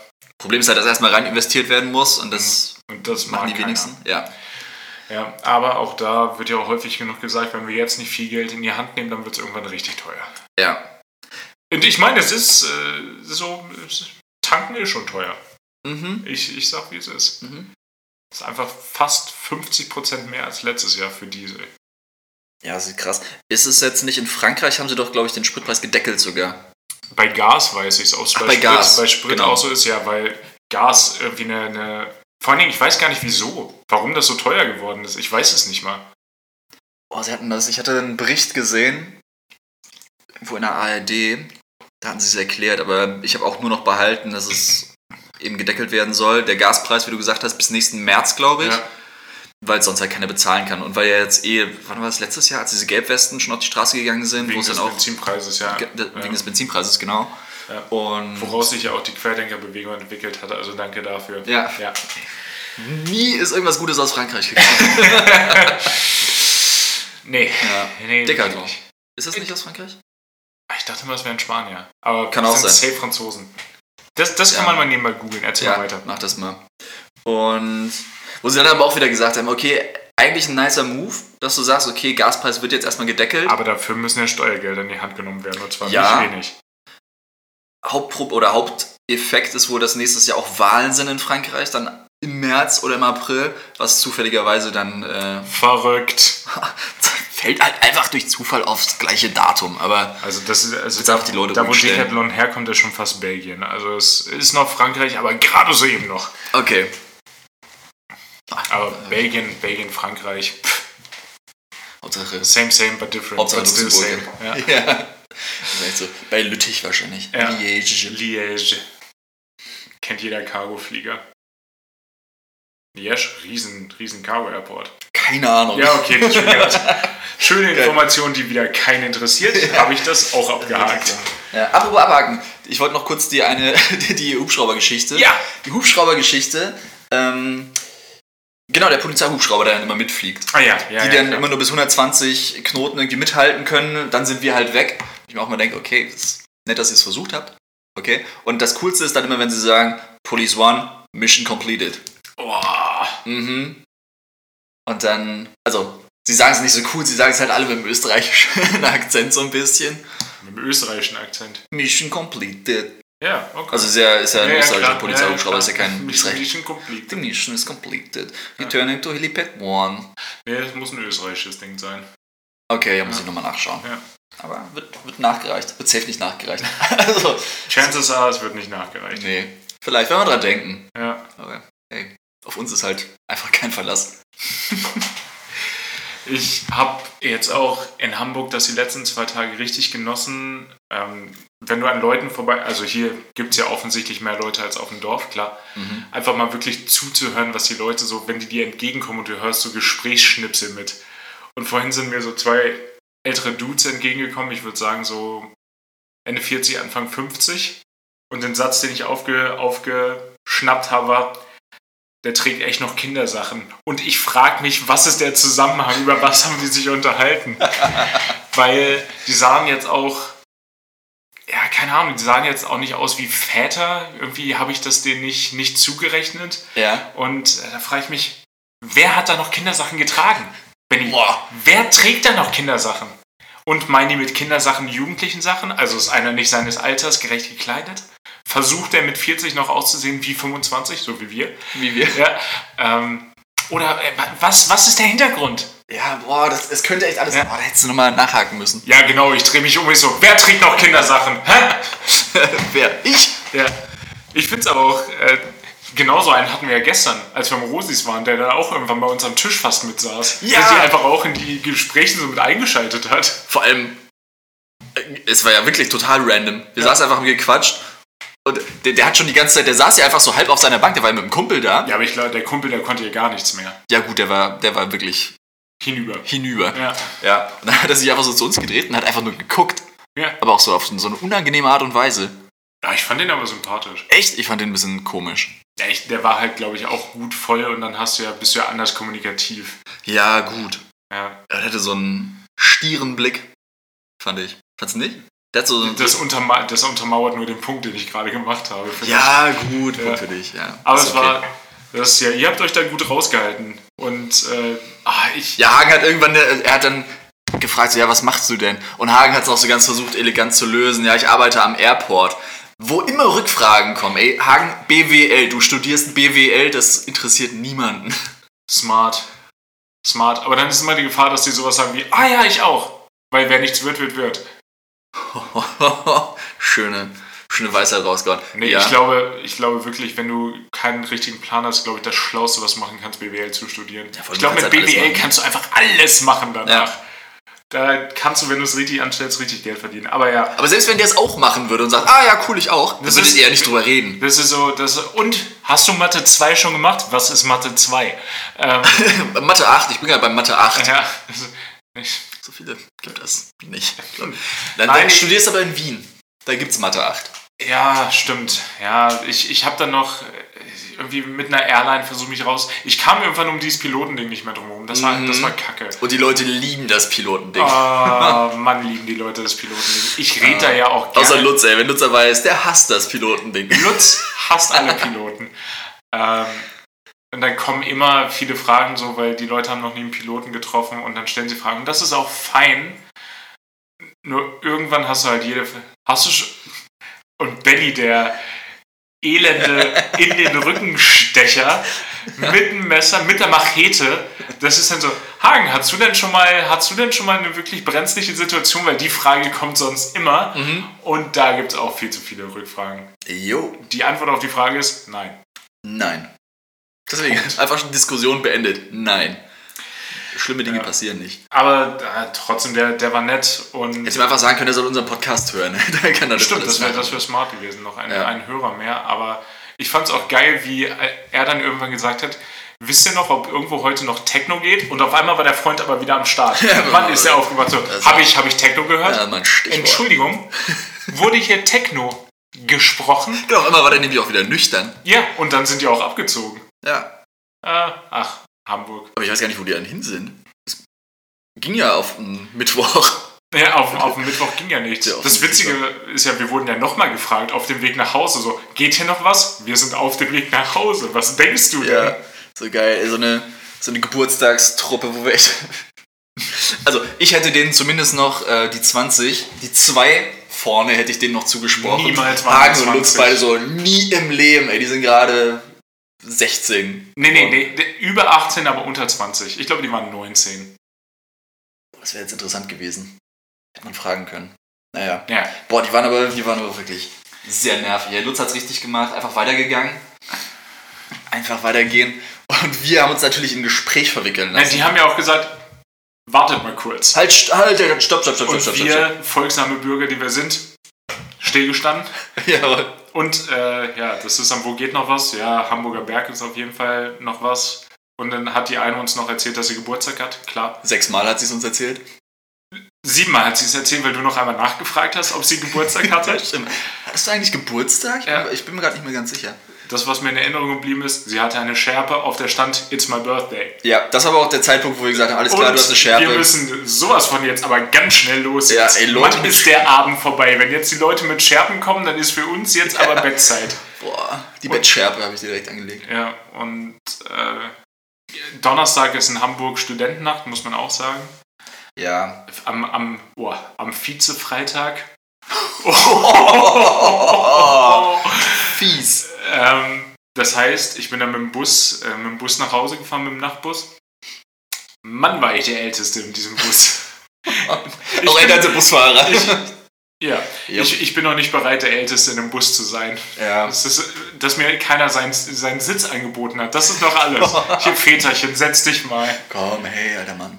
Problem ist halt, dass erstmal rein investiert werden muss und das und das machen die keiner. wenigsten. Ja. Ja, aber auch da wird ja auch häufig genug gesagt, wenn wir jetzt nicht viel Geld in die Hand nehmen, dann wird es irgendwann richtig teuer. Ja. Und ich meine, es ist äh, so, tanken ist schon teuer. Mhm. Ich, ich sag, wie es ist. Mhm. Es ist einfach fast 50% mehr als letztes Jahr für Diesel. Ja, das ist krass. Ist es jetzt nicht in Frankreich, haben sie doch, glaube ich, den Spritpreis gedeckelt sogar. Bei Gas weiß ich es. Ach, bei, bei Sprit, Gas, bei Sprit genau. auch so ist, ja, weil Gas irgendwie eine, eine. Vor allen Dingen, ich weiß gar nicht wieso. Warum das so teuer geworden ist. Ich weiß es nicht mal. Oh, sie hatten das, ich hatte einen Bericht gesehen, irgendwo in der ARD, da hatten sie es erklärt, aber ich habe auch nur noch behalten, dass es eben gedeckelt werden soll. Der Gaspreis, wie du gesagt hast, bis nächsten März, glaube ich, Ja. weil es sonst halt keiner bezahlen kann. Und weil ja jetzt eh, wann war das letztes Jahr, als diese Gelbwesten schon auf die Straße gegangen sind, wo Wegen es des dann auch Benzinpreises, ja. ge- de- ja. wegen des Benzinpreises, genau. Ja. Und Woraus sich ja auch die Querdenkerbewegung entwickelt hat. Also danke dafür. Ja. ja. nie ist irgendwas Gutes aus Frankreich gekommen. Nee. ja. nee Dicker doch. nicht. Ist das nicht aus Frankreich? Ich dachte immer, es wären Spanier. Aber Kann auch sind sein. safe Franzosen. Das, das kann Ja. man mal nebenbei googeln. Erzähl mal weiter. mach das mal. Und wo sie dann aber auch wieder gesagt haben, okay, eigentlich ein nicer Move, dass du sagst, okay, Gaspreis wird jetzt erstmal gedeckelt. Aber dafür müssen ja Steuergelder in die Hand genommen werden. Und zwar Ja. nicht wenig. Hauptpro oder Haupteffekt ist wohl, dass nächstes Jahr auch Wahlen sind in Frankreich, dann im März oder im April, was zufälligerweise dann äh, Verrückt. fällt halt einfach durch Zufall aufs gleiche Datum. Aber Also das ist also einfach die Leute da wo. Decathlon herkommt, ist schon fast Belgien. Also es ist noch Frankreich, aber gerade so eben noch. okay. Aber Belgien, Belgien, Frankreich, pff, Hauptsache, same, same, but different. Hauptsache but still same. Ja. Ja. So. Bei Lüttich wahrscheinlich. Ja. Liège. Liège. Kennt jeder Cargoflieger. Liège, riesen, riesen Cargo-Airport. Keine Ahnung. Ja, okay, das gehört. Schöne Information, die wieder keinen interessiert. Habe ich das auch abgehakt. Ja, apropos abhaken. Ich wollte noch kurz die eine, die Hubschraubergeschichte. Ja. Die Hubschraubergeschichte. Ähm, genau, der Polizeihubschrauber, der dann immer mitfliegt. Ah ja, ja. die ja, dann klar. immer nur bis 120 Knoten irgendwie mithalten können. Dann sind wir halt weg. Ich mir auch mal denke, okay, das ist nett, dass ihr es versucht habt. Okay. Und das Coolste ist dann immer, wenn sie sagen, Police One, Mission completed. Boah. Mhm. Und dann, also, sie sagen es nicht so cool, sie sagen es halt alle mit dem österreichischen Akzent so ein bisschen. Mit dem österreichischen Akzent. Mission completed. Ja, okay. Also ist ja, ist ja ein Ja, ja, österreichischer. Polizeihubschrauber, Ja, ist ja kein Mission. Mission complete. The mission is completed. Returning to Helipad 1. Nee, das muss ein österreichisches Ding sein. Okay, ja, muss ich nochmal nachschauen. Ja. Aber wird, wird nachgereicht. Wird safe nicht nachgereicht. also, Chances are, es wird nicht nachgereicht. nee. Vielleicht, wenn wir dran denken. Ja. Aber hey, auf uns ist halt einfach kein Verlass. Ich habe jetzt auch in Hamburg das die letzten zwei Tage richtig genossen. Ähm, wenn du an Leuten vorbei, also hier gibt es ja offensichtlich mehr Leute als auf dem Dorf, klar. Mhm. Einfach mal wirklich zuzuhören, was die Leute so, wenn die dir entgegenkommen und du hörst so Gesprächsschnipsel mit. Und vorhin sind mir so zwei ältere Dudes entgegengekommen, ich würde sagen so Ende 40, Anfang 50. Und den Satz, den ich aufge, aufgeschnappt habe, war, der trägt echt noch Kindersachen. Und ich frage mich, was ist der Zusammenhang? Über was haben die sich unterhalten? Weil die sahen jetzt auch, ja, keine Ahnung, die sahen jetzt auch nicht aus wie Väter. Irgendwie habe ich das denen nicht, nicht zugerechnet. Ja. Und äh, da frage ich mich, wer hat da noch Kindersachen getragen? Benny, Boah. wer trägt da noch Kindersachen? Und meinen die mit Kindersachen jugendlichen Sachen? Also ist einer nicht seines Alters gerecht gekleidet? Versucht er mit 40 noch auszusehen wie 25, so wie wir? Wie wir. Ja. Ähm, oder äh, was, was ist der Hintergrund? Ja, boah, das, das könnte echt alles. Ja. Boah, da hättest du nochmal nachhaken müssen. Ja, genau, ich drehe mich um und so, wer trägt noch Kindersachen? Hä? Wer? Ich? Ja. Ich finde es aber auch, äh, genauso einen hatten wir ja gestern, als wir am Rosis waren, der dann auch irgendwann bei uns am Tisch fast mit saß. Ja. Der sich einfach auch in die Gespräche so mit eingeschaltet hat. Vor allem, äh, es war ja wirklich total random. Wir Ja. saßen einfach und gequatscht. Und der, der hat schon die ganze Zeit, der saß ja einfach so halb auf seiner Bank, der war ja mit dem Kumpel da. Ja, aber ich glaube, der Kumpel, der konnte hier gar nichts mehr. Ja gut, der war, der war wirklich Hinüber. hinüber. Ja. Ja. Und dann hat er sich einfach so zu uns gedreht und hat einfach nur geguckt. Ja. Aber auch so auf so eine unangenehme Art und Weise. ja, ich fand den aber sympathisch. Echt? Ich fand den ein bisschen komisch. Ja, ich, der war halt, glaube ich, auch gut voll und dann hast du ja, bist du ja anders kommunikativ. Ja, gut. Ja. Er hatte so einen stieren Blick, fand ich. Fandst du nicht? Hat so. Das, unterma das untermauert nur den Punkt, den ich gerade gemacht habe. finde ich. ja, gut, Ja. für dich, ja. Aber es okay. war, das ja, ihr habt euch da gut rausgehalten. Und äh, ah, ich, Ja, Hagen hat irgendwann, er hat dann gefragt, so, ja, was machst du denn? Und Hagen hat es auch so ganz versucht, elegant zu lösen. Ja, ich arbeite am Airport. Wo immer Rückfragen kommen, ey, Hagen, BWL, du studierst BWL, das interessiert niemanden. smart. Smart. Aber dann ist immer die Gefahr, dass die sowas sagen wie, ah ja, ich auch. Weil wer nichts wird, wird, wird. schöne, schöne Weisheit rausgehauen. Nee, ja. ich, glaube, ich glaube wirklich, wenn du keinen richtigen Plan hast, glaube ich, das Schlauste, was du machen kannst, BWL zu studieren. allem, ich glaube, mit halt BWL kannst du einfach alles machen danach. Ja. Da kannst du, wenn du es richtig anstellst, richtig Geld verdienen. Aber ja, Aber selbst wenn der es auch machen würde und sagt, ah ja, cool, ich auch, dann Das würdet ihr ja nicht drüber reden. das ist so, das und hast du Mathe 2 schon gemacht? Was ist Mathe 2? Ähm, Mathe 8, ich bin gerade bei Mathe 8. ja, nicht. So viele gibt es nicht. Dann, Nein, ich- studierst du aber in Wien. Da gibt's Mathe 8. Ja, stimmt. Ja, ich, ich habe dann noch äh, irgendwie mit einer Airline versucht mich raus. Ich kam irgendwann um dieses Pilotending nicht mehr drum herum. Das war, das war kacke. Und die Leute lieben das Pilotending. Ah, Mann, lieben die Leute das Pilotending. Ich rede da ja auch gerne. Außer Lutz, ey. Wenn Lutz dabei ist, der hasst das Pilotending. Lutz hasst alle Piloten. ähm, und dann kommen immer viele Fragen so, weil die Leute haben noch nie einen Piloten getroffen und dann stellen sie Fragen. Und das ist auch fein. Nur irgendwann hast du halt jede. Hast du schon. Und Benny, der elende in den Rückenstecher mit dem Messer, mit der Machete. Das ist dann so, Hagen, hast du denn schon mal, hast du denn schon mal eine wirklich brenzliche Situation? Weil die Frage kommt sonst immer. Und da gibt es auch viel zu viele Rückfragen. Jo. Die Antwort auf die Frage ist nein. Nein. Deswegen einfach schon Diskussion beendet. Nein. Schlimme Dinge Ja. passieren nicht. Aber äh, trotzdem, der, der war nett und. Hätte ihm einfach sagen können, er soll unseren Podcast hören. da kann er das Stimmt, alles das wäre das wär smart gewesen, noch ein, Ja. ein Hörer mehr. Aber ich fand es auch geil, wie er dann irgendwann gesagt hat, wisst ihr noch, ob irgendwo heute noch Techno geht? Und auf einmal war der Freund aber wieder am Start. Ja, Wann ist er aufgewacht? So, Das- habe ich, hab ich Techno gehört? Ja, mein Stichwort. Entschuldigung, wurde hier Techno gesprochen? Genau, immer war der nämlich auch wieder nüchtern. Ja, und dann sind die auch abgezogen. Ja. Äh, ach, Hamburg. Aber ich weiß gar nicht, wo die dann hin sind. Es ging ja auf einen Mittwoch. Ja, auf, auf dem Mittwoch ging ja nichts. Ja, das Witzige ist ja, wir wurden ja nochmal gefragt auf dem Weg nach Hause. So, geht hier noch was? Wir sind auf dem Weg nach Hause. Was denkst du denn? Ja, so geil. So eine, so eine Geburtstagstruppe, wo wir echt. Also, ich hätte denen zumindest noch äh, die 20, die zwei vorne hätte ich denen noch zugesprochen. Niemals waren Hagen und Lutz 20. beide so, nie im Leben, ey, die sind gerade 16. Nee, nee, nee, über 18, aber unter 20. Ich glaube, die waren 19. Das wäre jetzt interessant gewesen. Hätte man fragen können. Naja. Ja. Boah, die waren aber, die waren aber wirklich sehr nervig. Ey, Lutz hat's richtig gemacht, einfach weitergegangen. Einfach weitergehen. Und wir haben uns natürlich in ein Gespräch verwickeln Nein, lassen. die haben ja auch gesagt, wartet mal kurz. halt, halt, halt, stopp, stopp, stopp, stopp, Und stopp, stopp, wir, folgsame Bürger, die wir sind, stillgestanden. stopp. Jawohl. Und äh, ja, das ist am Wo geht noch was? Ja, Hamburger Berg ist auf jeden Fall noch was. Und dann hat die eine uns noch erzählt, dass sie Geburtstag hat. Klar. Sechsmal hat sie es uns erzählt. Siebenmal hat sie es erzählt, weil du noch einmal nachgefragt hast, ob sie Geburtstag hatte. Stimmt. Hast du eigentlich Geburtstag? Ich Ja. bin, ich bin mir gerade nicht mehr ganz sicher. Das, was mir in Erinnerung geblieben ist, sie hatte eine Schärpe, auf der stand It's my birthday. Ja, das war aber auch der Zeitpunkt, wo wir gesagt haben, alles klar, Und du hast eine Schärpe. wir müssen sowas von jetzt aber ganz schnell los. Ja, ey, Leute Wann mit ist der Abend vorbei? Wenn jetzt die Leute mit Schärpen kommen, dann ist für uns jetzt aber Bettzeit. Boah, die Bettschärpe habe ich dir direkt angelegt. Ja, und äh, Donnerstag ist in Hamburg Studentennacht, muss man auch sagen. Ja. Am, am, boah, am Vize-Freitag. Oh, fies. Ähm, das heißt, ich bin dann mit dem Bus, äh, mit dem Bus nach Hause gefahren, mit dem Nachtbus. Mann, war ich der Älteste in diesem Bus. Auch ein ganzer Busfahrer. Ja, Jupp. ich, ich bin noch nicht bereit, der Älteste in einem Bus zu sein. ja. Das ist, dass mir keiner seinen, seinen Sitz angeboten hat. Das ist doch alles. Hier, Väterchen, setz dich mal. Komm, hey, alter Mann.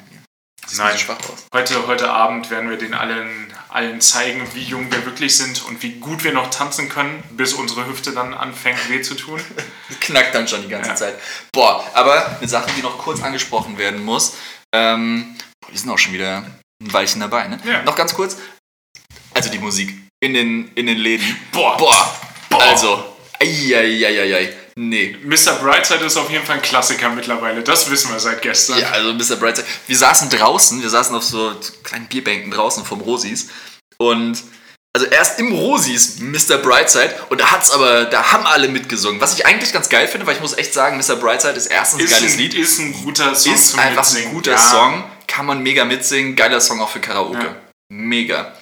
Siehst Nein. schwach aus. Heute, heute Abend werden wir den allen, allen zeigen, wie jung wir wirklich sind und wie gut wir noch tanzen können, bis unsere Hüfte dann anfängt weh zu tun. Knackt dann schon die ganze Ja. Zeit. Boah, aber eine Sache, die noch kurz angesprochen werden muss. Ähm, boah, wir sind auch schon wieder ein Weilchen dabei, ne? Ja. Noch ganz kurz. Also die Musik in den, in den Läden. Boah. Boah. Boah. Also. Eieieiei. Nee. Mr. Brightside ist auf jeden Fall ein Klassiker mittlerweile. Das wissen wir seit gestern. Ja, also Mr. Brightside. Wir saßen draußen, wir saßen auf so kleinen Bierbänken draußen vom Rosis. Und also erst im Rosis Mr. Brightside und da hat's aber, da haben alle mitgesungen. Was ich eigentlich ganz geil finde, weil ich muss echt sagen, Mr. Brightside ist erstens ein Ist, geiles ein, Lied. ist ein guter Song ist einfach Mitsingen. ein guter Ja. Song, kann man mega mitsingen, geiler Song auch für Karaoke. Ja. Mega.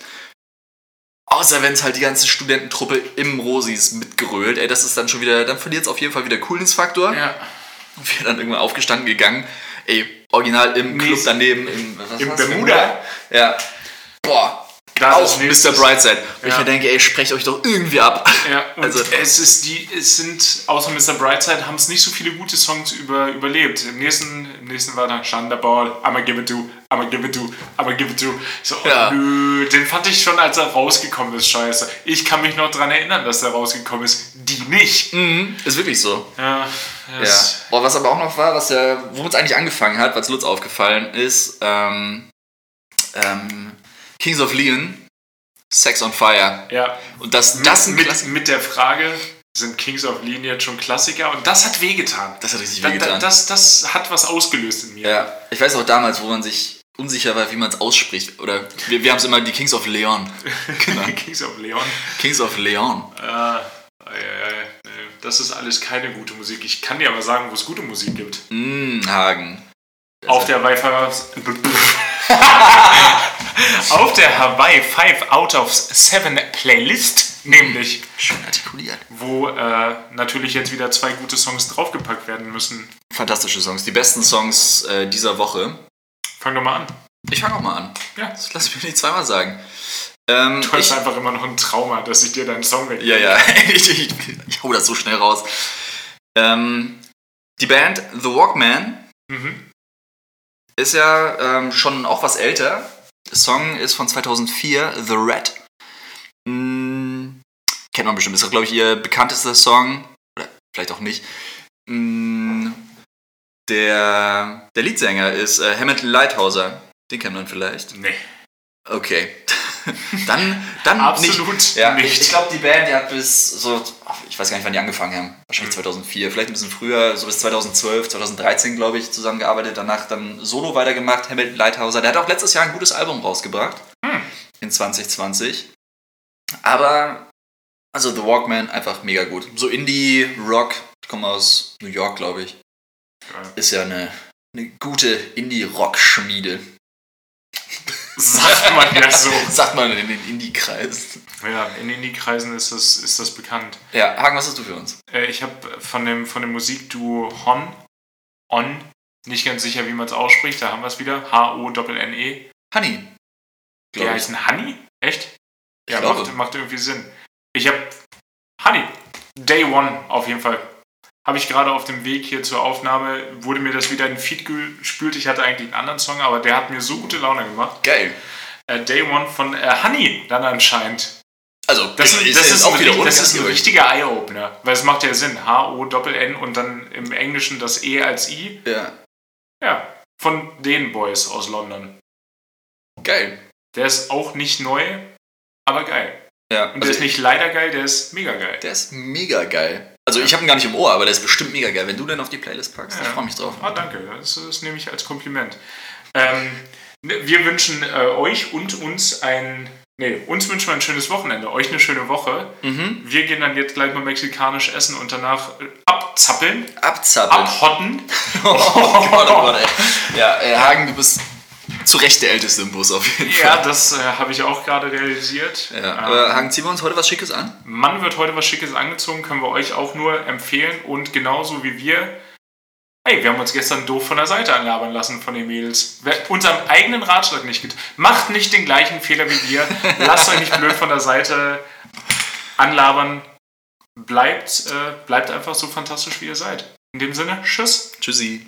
Außer wenn es halt die ganze Studententruppe im Rosis mitgerölt, ey, das ist dann schon wieder, dann verliert es auf jeden Fall wieder Coolness-Faktor. Ja. Und wir dann irgendwann aufgestanden gegangen, ey, original im Nee, Club daneben, im, im Bermuda. Ja. Boah, Da auch Mr. Brightside. Wo ich Ja. mir denke, ey, sprecht euch doch irgendwie ab. Ja, und Also- es ist die, es sind, außer Mr. Brightside, haben es nicht so viele gute Songs über, überlebt. Im nächsten, im nächsten war dann Shanda Ball, I'ma give it to, I'ma give it to, I'ma give it to. So, oh, Ja. nö, den fand ich schon, als er rausgekommen ist, scheiße. Ich kann mich noch dran erinnern, dass der rausgekommen ist. Die nicht. Mhm, ist wirklich so. Ja, Ja. das, Boah, was aber auch noch war, was ja, womit es eigentlich angefangen hat, was Lutz aufgefallen ist, ähm, ähm, Kings of Leon, Sex on Fire. ja. Und das, Mit, das, mit, mit der Frage, sind Kings of Leon jetzt schon Klassiker? Und das hat wehgetan. das hat richtig wehgetan. das, das hat was ausgelöst in mir. ja, ich weiß auch damals, wo man sich unsicher war, wie man es ausspricht. Oder wir, wir haben es immer die Kings of Leon. Genau. Kings of Leon. Kings of Leon. Äh, das ist alles keine gute Musik. Ich kann dir aber sagen, wo es gute Musik gibt. Mm, Hagen. Auf der Wi-Fi. Auf der Hawaii 5 out of 7 Playlist, nämlich, Schön artikuliert. wo äh, natürlich jetzt wieder zwei gute Songs draufgepackt werden müssen. Fantastische Songs. Die besten Songs äh, dieser Woche. Fang doch mal an. Ich fange auch mal an. Ja. Das lass mich nicht zweimal sagen. Ähm, Du hast ich, einfach immer noch ein Trauma, dass ich dir deinen Song weg. Ja, ja, ich, ich, ich hau das so schnell raus. Ähm, die Band The Walkman Mhm. ist ja ähm, schon auch was älter. Der Song ist von 2004, The Red. Mm, kennt man bestimmt, ist auch, glaube ich, ihr bekanntester Song. Oder vielleicht auch nicht. Mm, der, der Leadsänger ist äh, Hamilton Lighthouser. Den kennt man vielleicht. Nee, Okay. dann, dann absolut nicht. Ja, nicht. ich glaube, die Band, die hat bis so, ich weiß gar nicht, wann die angefangen haben. Wahrscheinlich 2004, vielleicht ein bisschen früher, so bis 2012, 2013, glaube ich, zusammengearbeitet. Danach dann Solo weitergemacht, Hamilton Lighthouser. Der hat auch letztes Jahr ein gutes Album rausgebracht. Hm. In 2020. Aber, also The Walkman, einfach mega gut. So Indie-Rock, ich komme aus New York, glaube ich. Ist ja eine, eine gute Indie-Rock-Schmiede. Sagt man ja so. Sagt man in den Indie-Kreisen. Ja, in Indie-Kreisen ist das, ist das bekannt. Ja, Hagen, was hast du für uns? Äh, ich habe von dem, von dem Musikduo Hon, On, nicht ganz sicher, wie man es ausspricht, da haben wir es wieder, H-O-N-N-E. Honey. Die ich. heißen Honey? Echt? Ich Ja, glaube. macht, macht irgendwie Sinn. Ich habe Honey, Day One auf jeden Fall. Habe ich gerade auf dem Weg hier zur Aufnahme, wurde mir das wieder in den Feed gespült. Ich hatte eigentlich einen anderen Song, aber der hat mir so gute Laune gemacht. Geil. Äh, Day One von äh, Honey dann anscheinend. Also, Das, ist, das, ist, ein, wieder das ist ein richtiger Eye-Opener, weil es macht ja Sinn. H-O-N-N und dann im Englischen das E als I. Ja, Ja, von den Boys aus London. geil. Der ist auch nicht neu, aber geil. Ja, Und der ist nicht leider geil, der ist mega geil. der ist mega geil. Also, ich habe ihn gar nicht im Ohr, aber der ist bestimmt mega geil. Wenn du den auf die Playlist packst, Ja. ich freue mich drauf. Ah, danke. Das, das nehme ich als Kompliment. Ähm, ne, wir wünschen äh, euch und uns ein. Nee, uns wünschen wir ein schönes Wochenende, euch eine schöne Woche. Mhm. Wir gehen dann jetzt gleich mal mexikanisch essen und danach äh, abzappeln, Abzappeln. abhotten. Oh Gott, oh Gott, ey. Ja, äh, Hagen, du bist zu Recht der Älteste im Bus auf jeden Ja, Fall. das äh, habe ich auch gerade realisiert. Ja, Ähm, aber Hagen, ziehen wir uns heute was Schickes an? Mann wird heute was Schickes angezogen, können wir euch auch nur empfehlen. Und genauso wie wir, hey, wir haben uns gestern doof von der Seite anlabern lassen von den Mädels. Wer unserem eigenen Ratschlag nicht gibt. Macht nicht den gleichen Fehler wie wir. Lasst euch nicht blöd von der Seite anlabern. Bleibt, äh, bleibt einfach so fantastisch, wie ihr seid. In dem Sinne, tschüss. Tschüssi.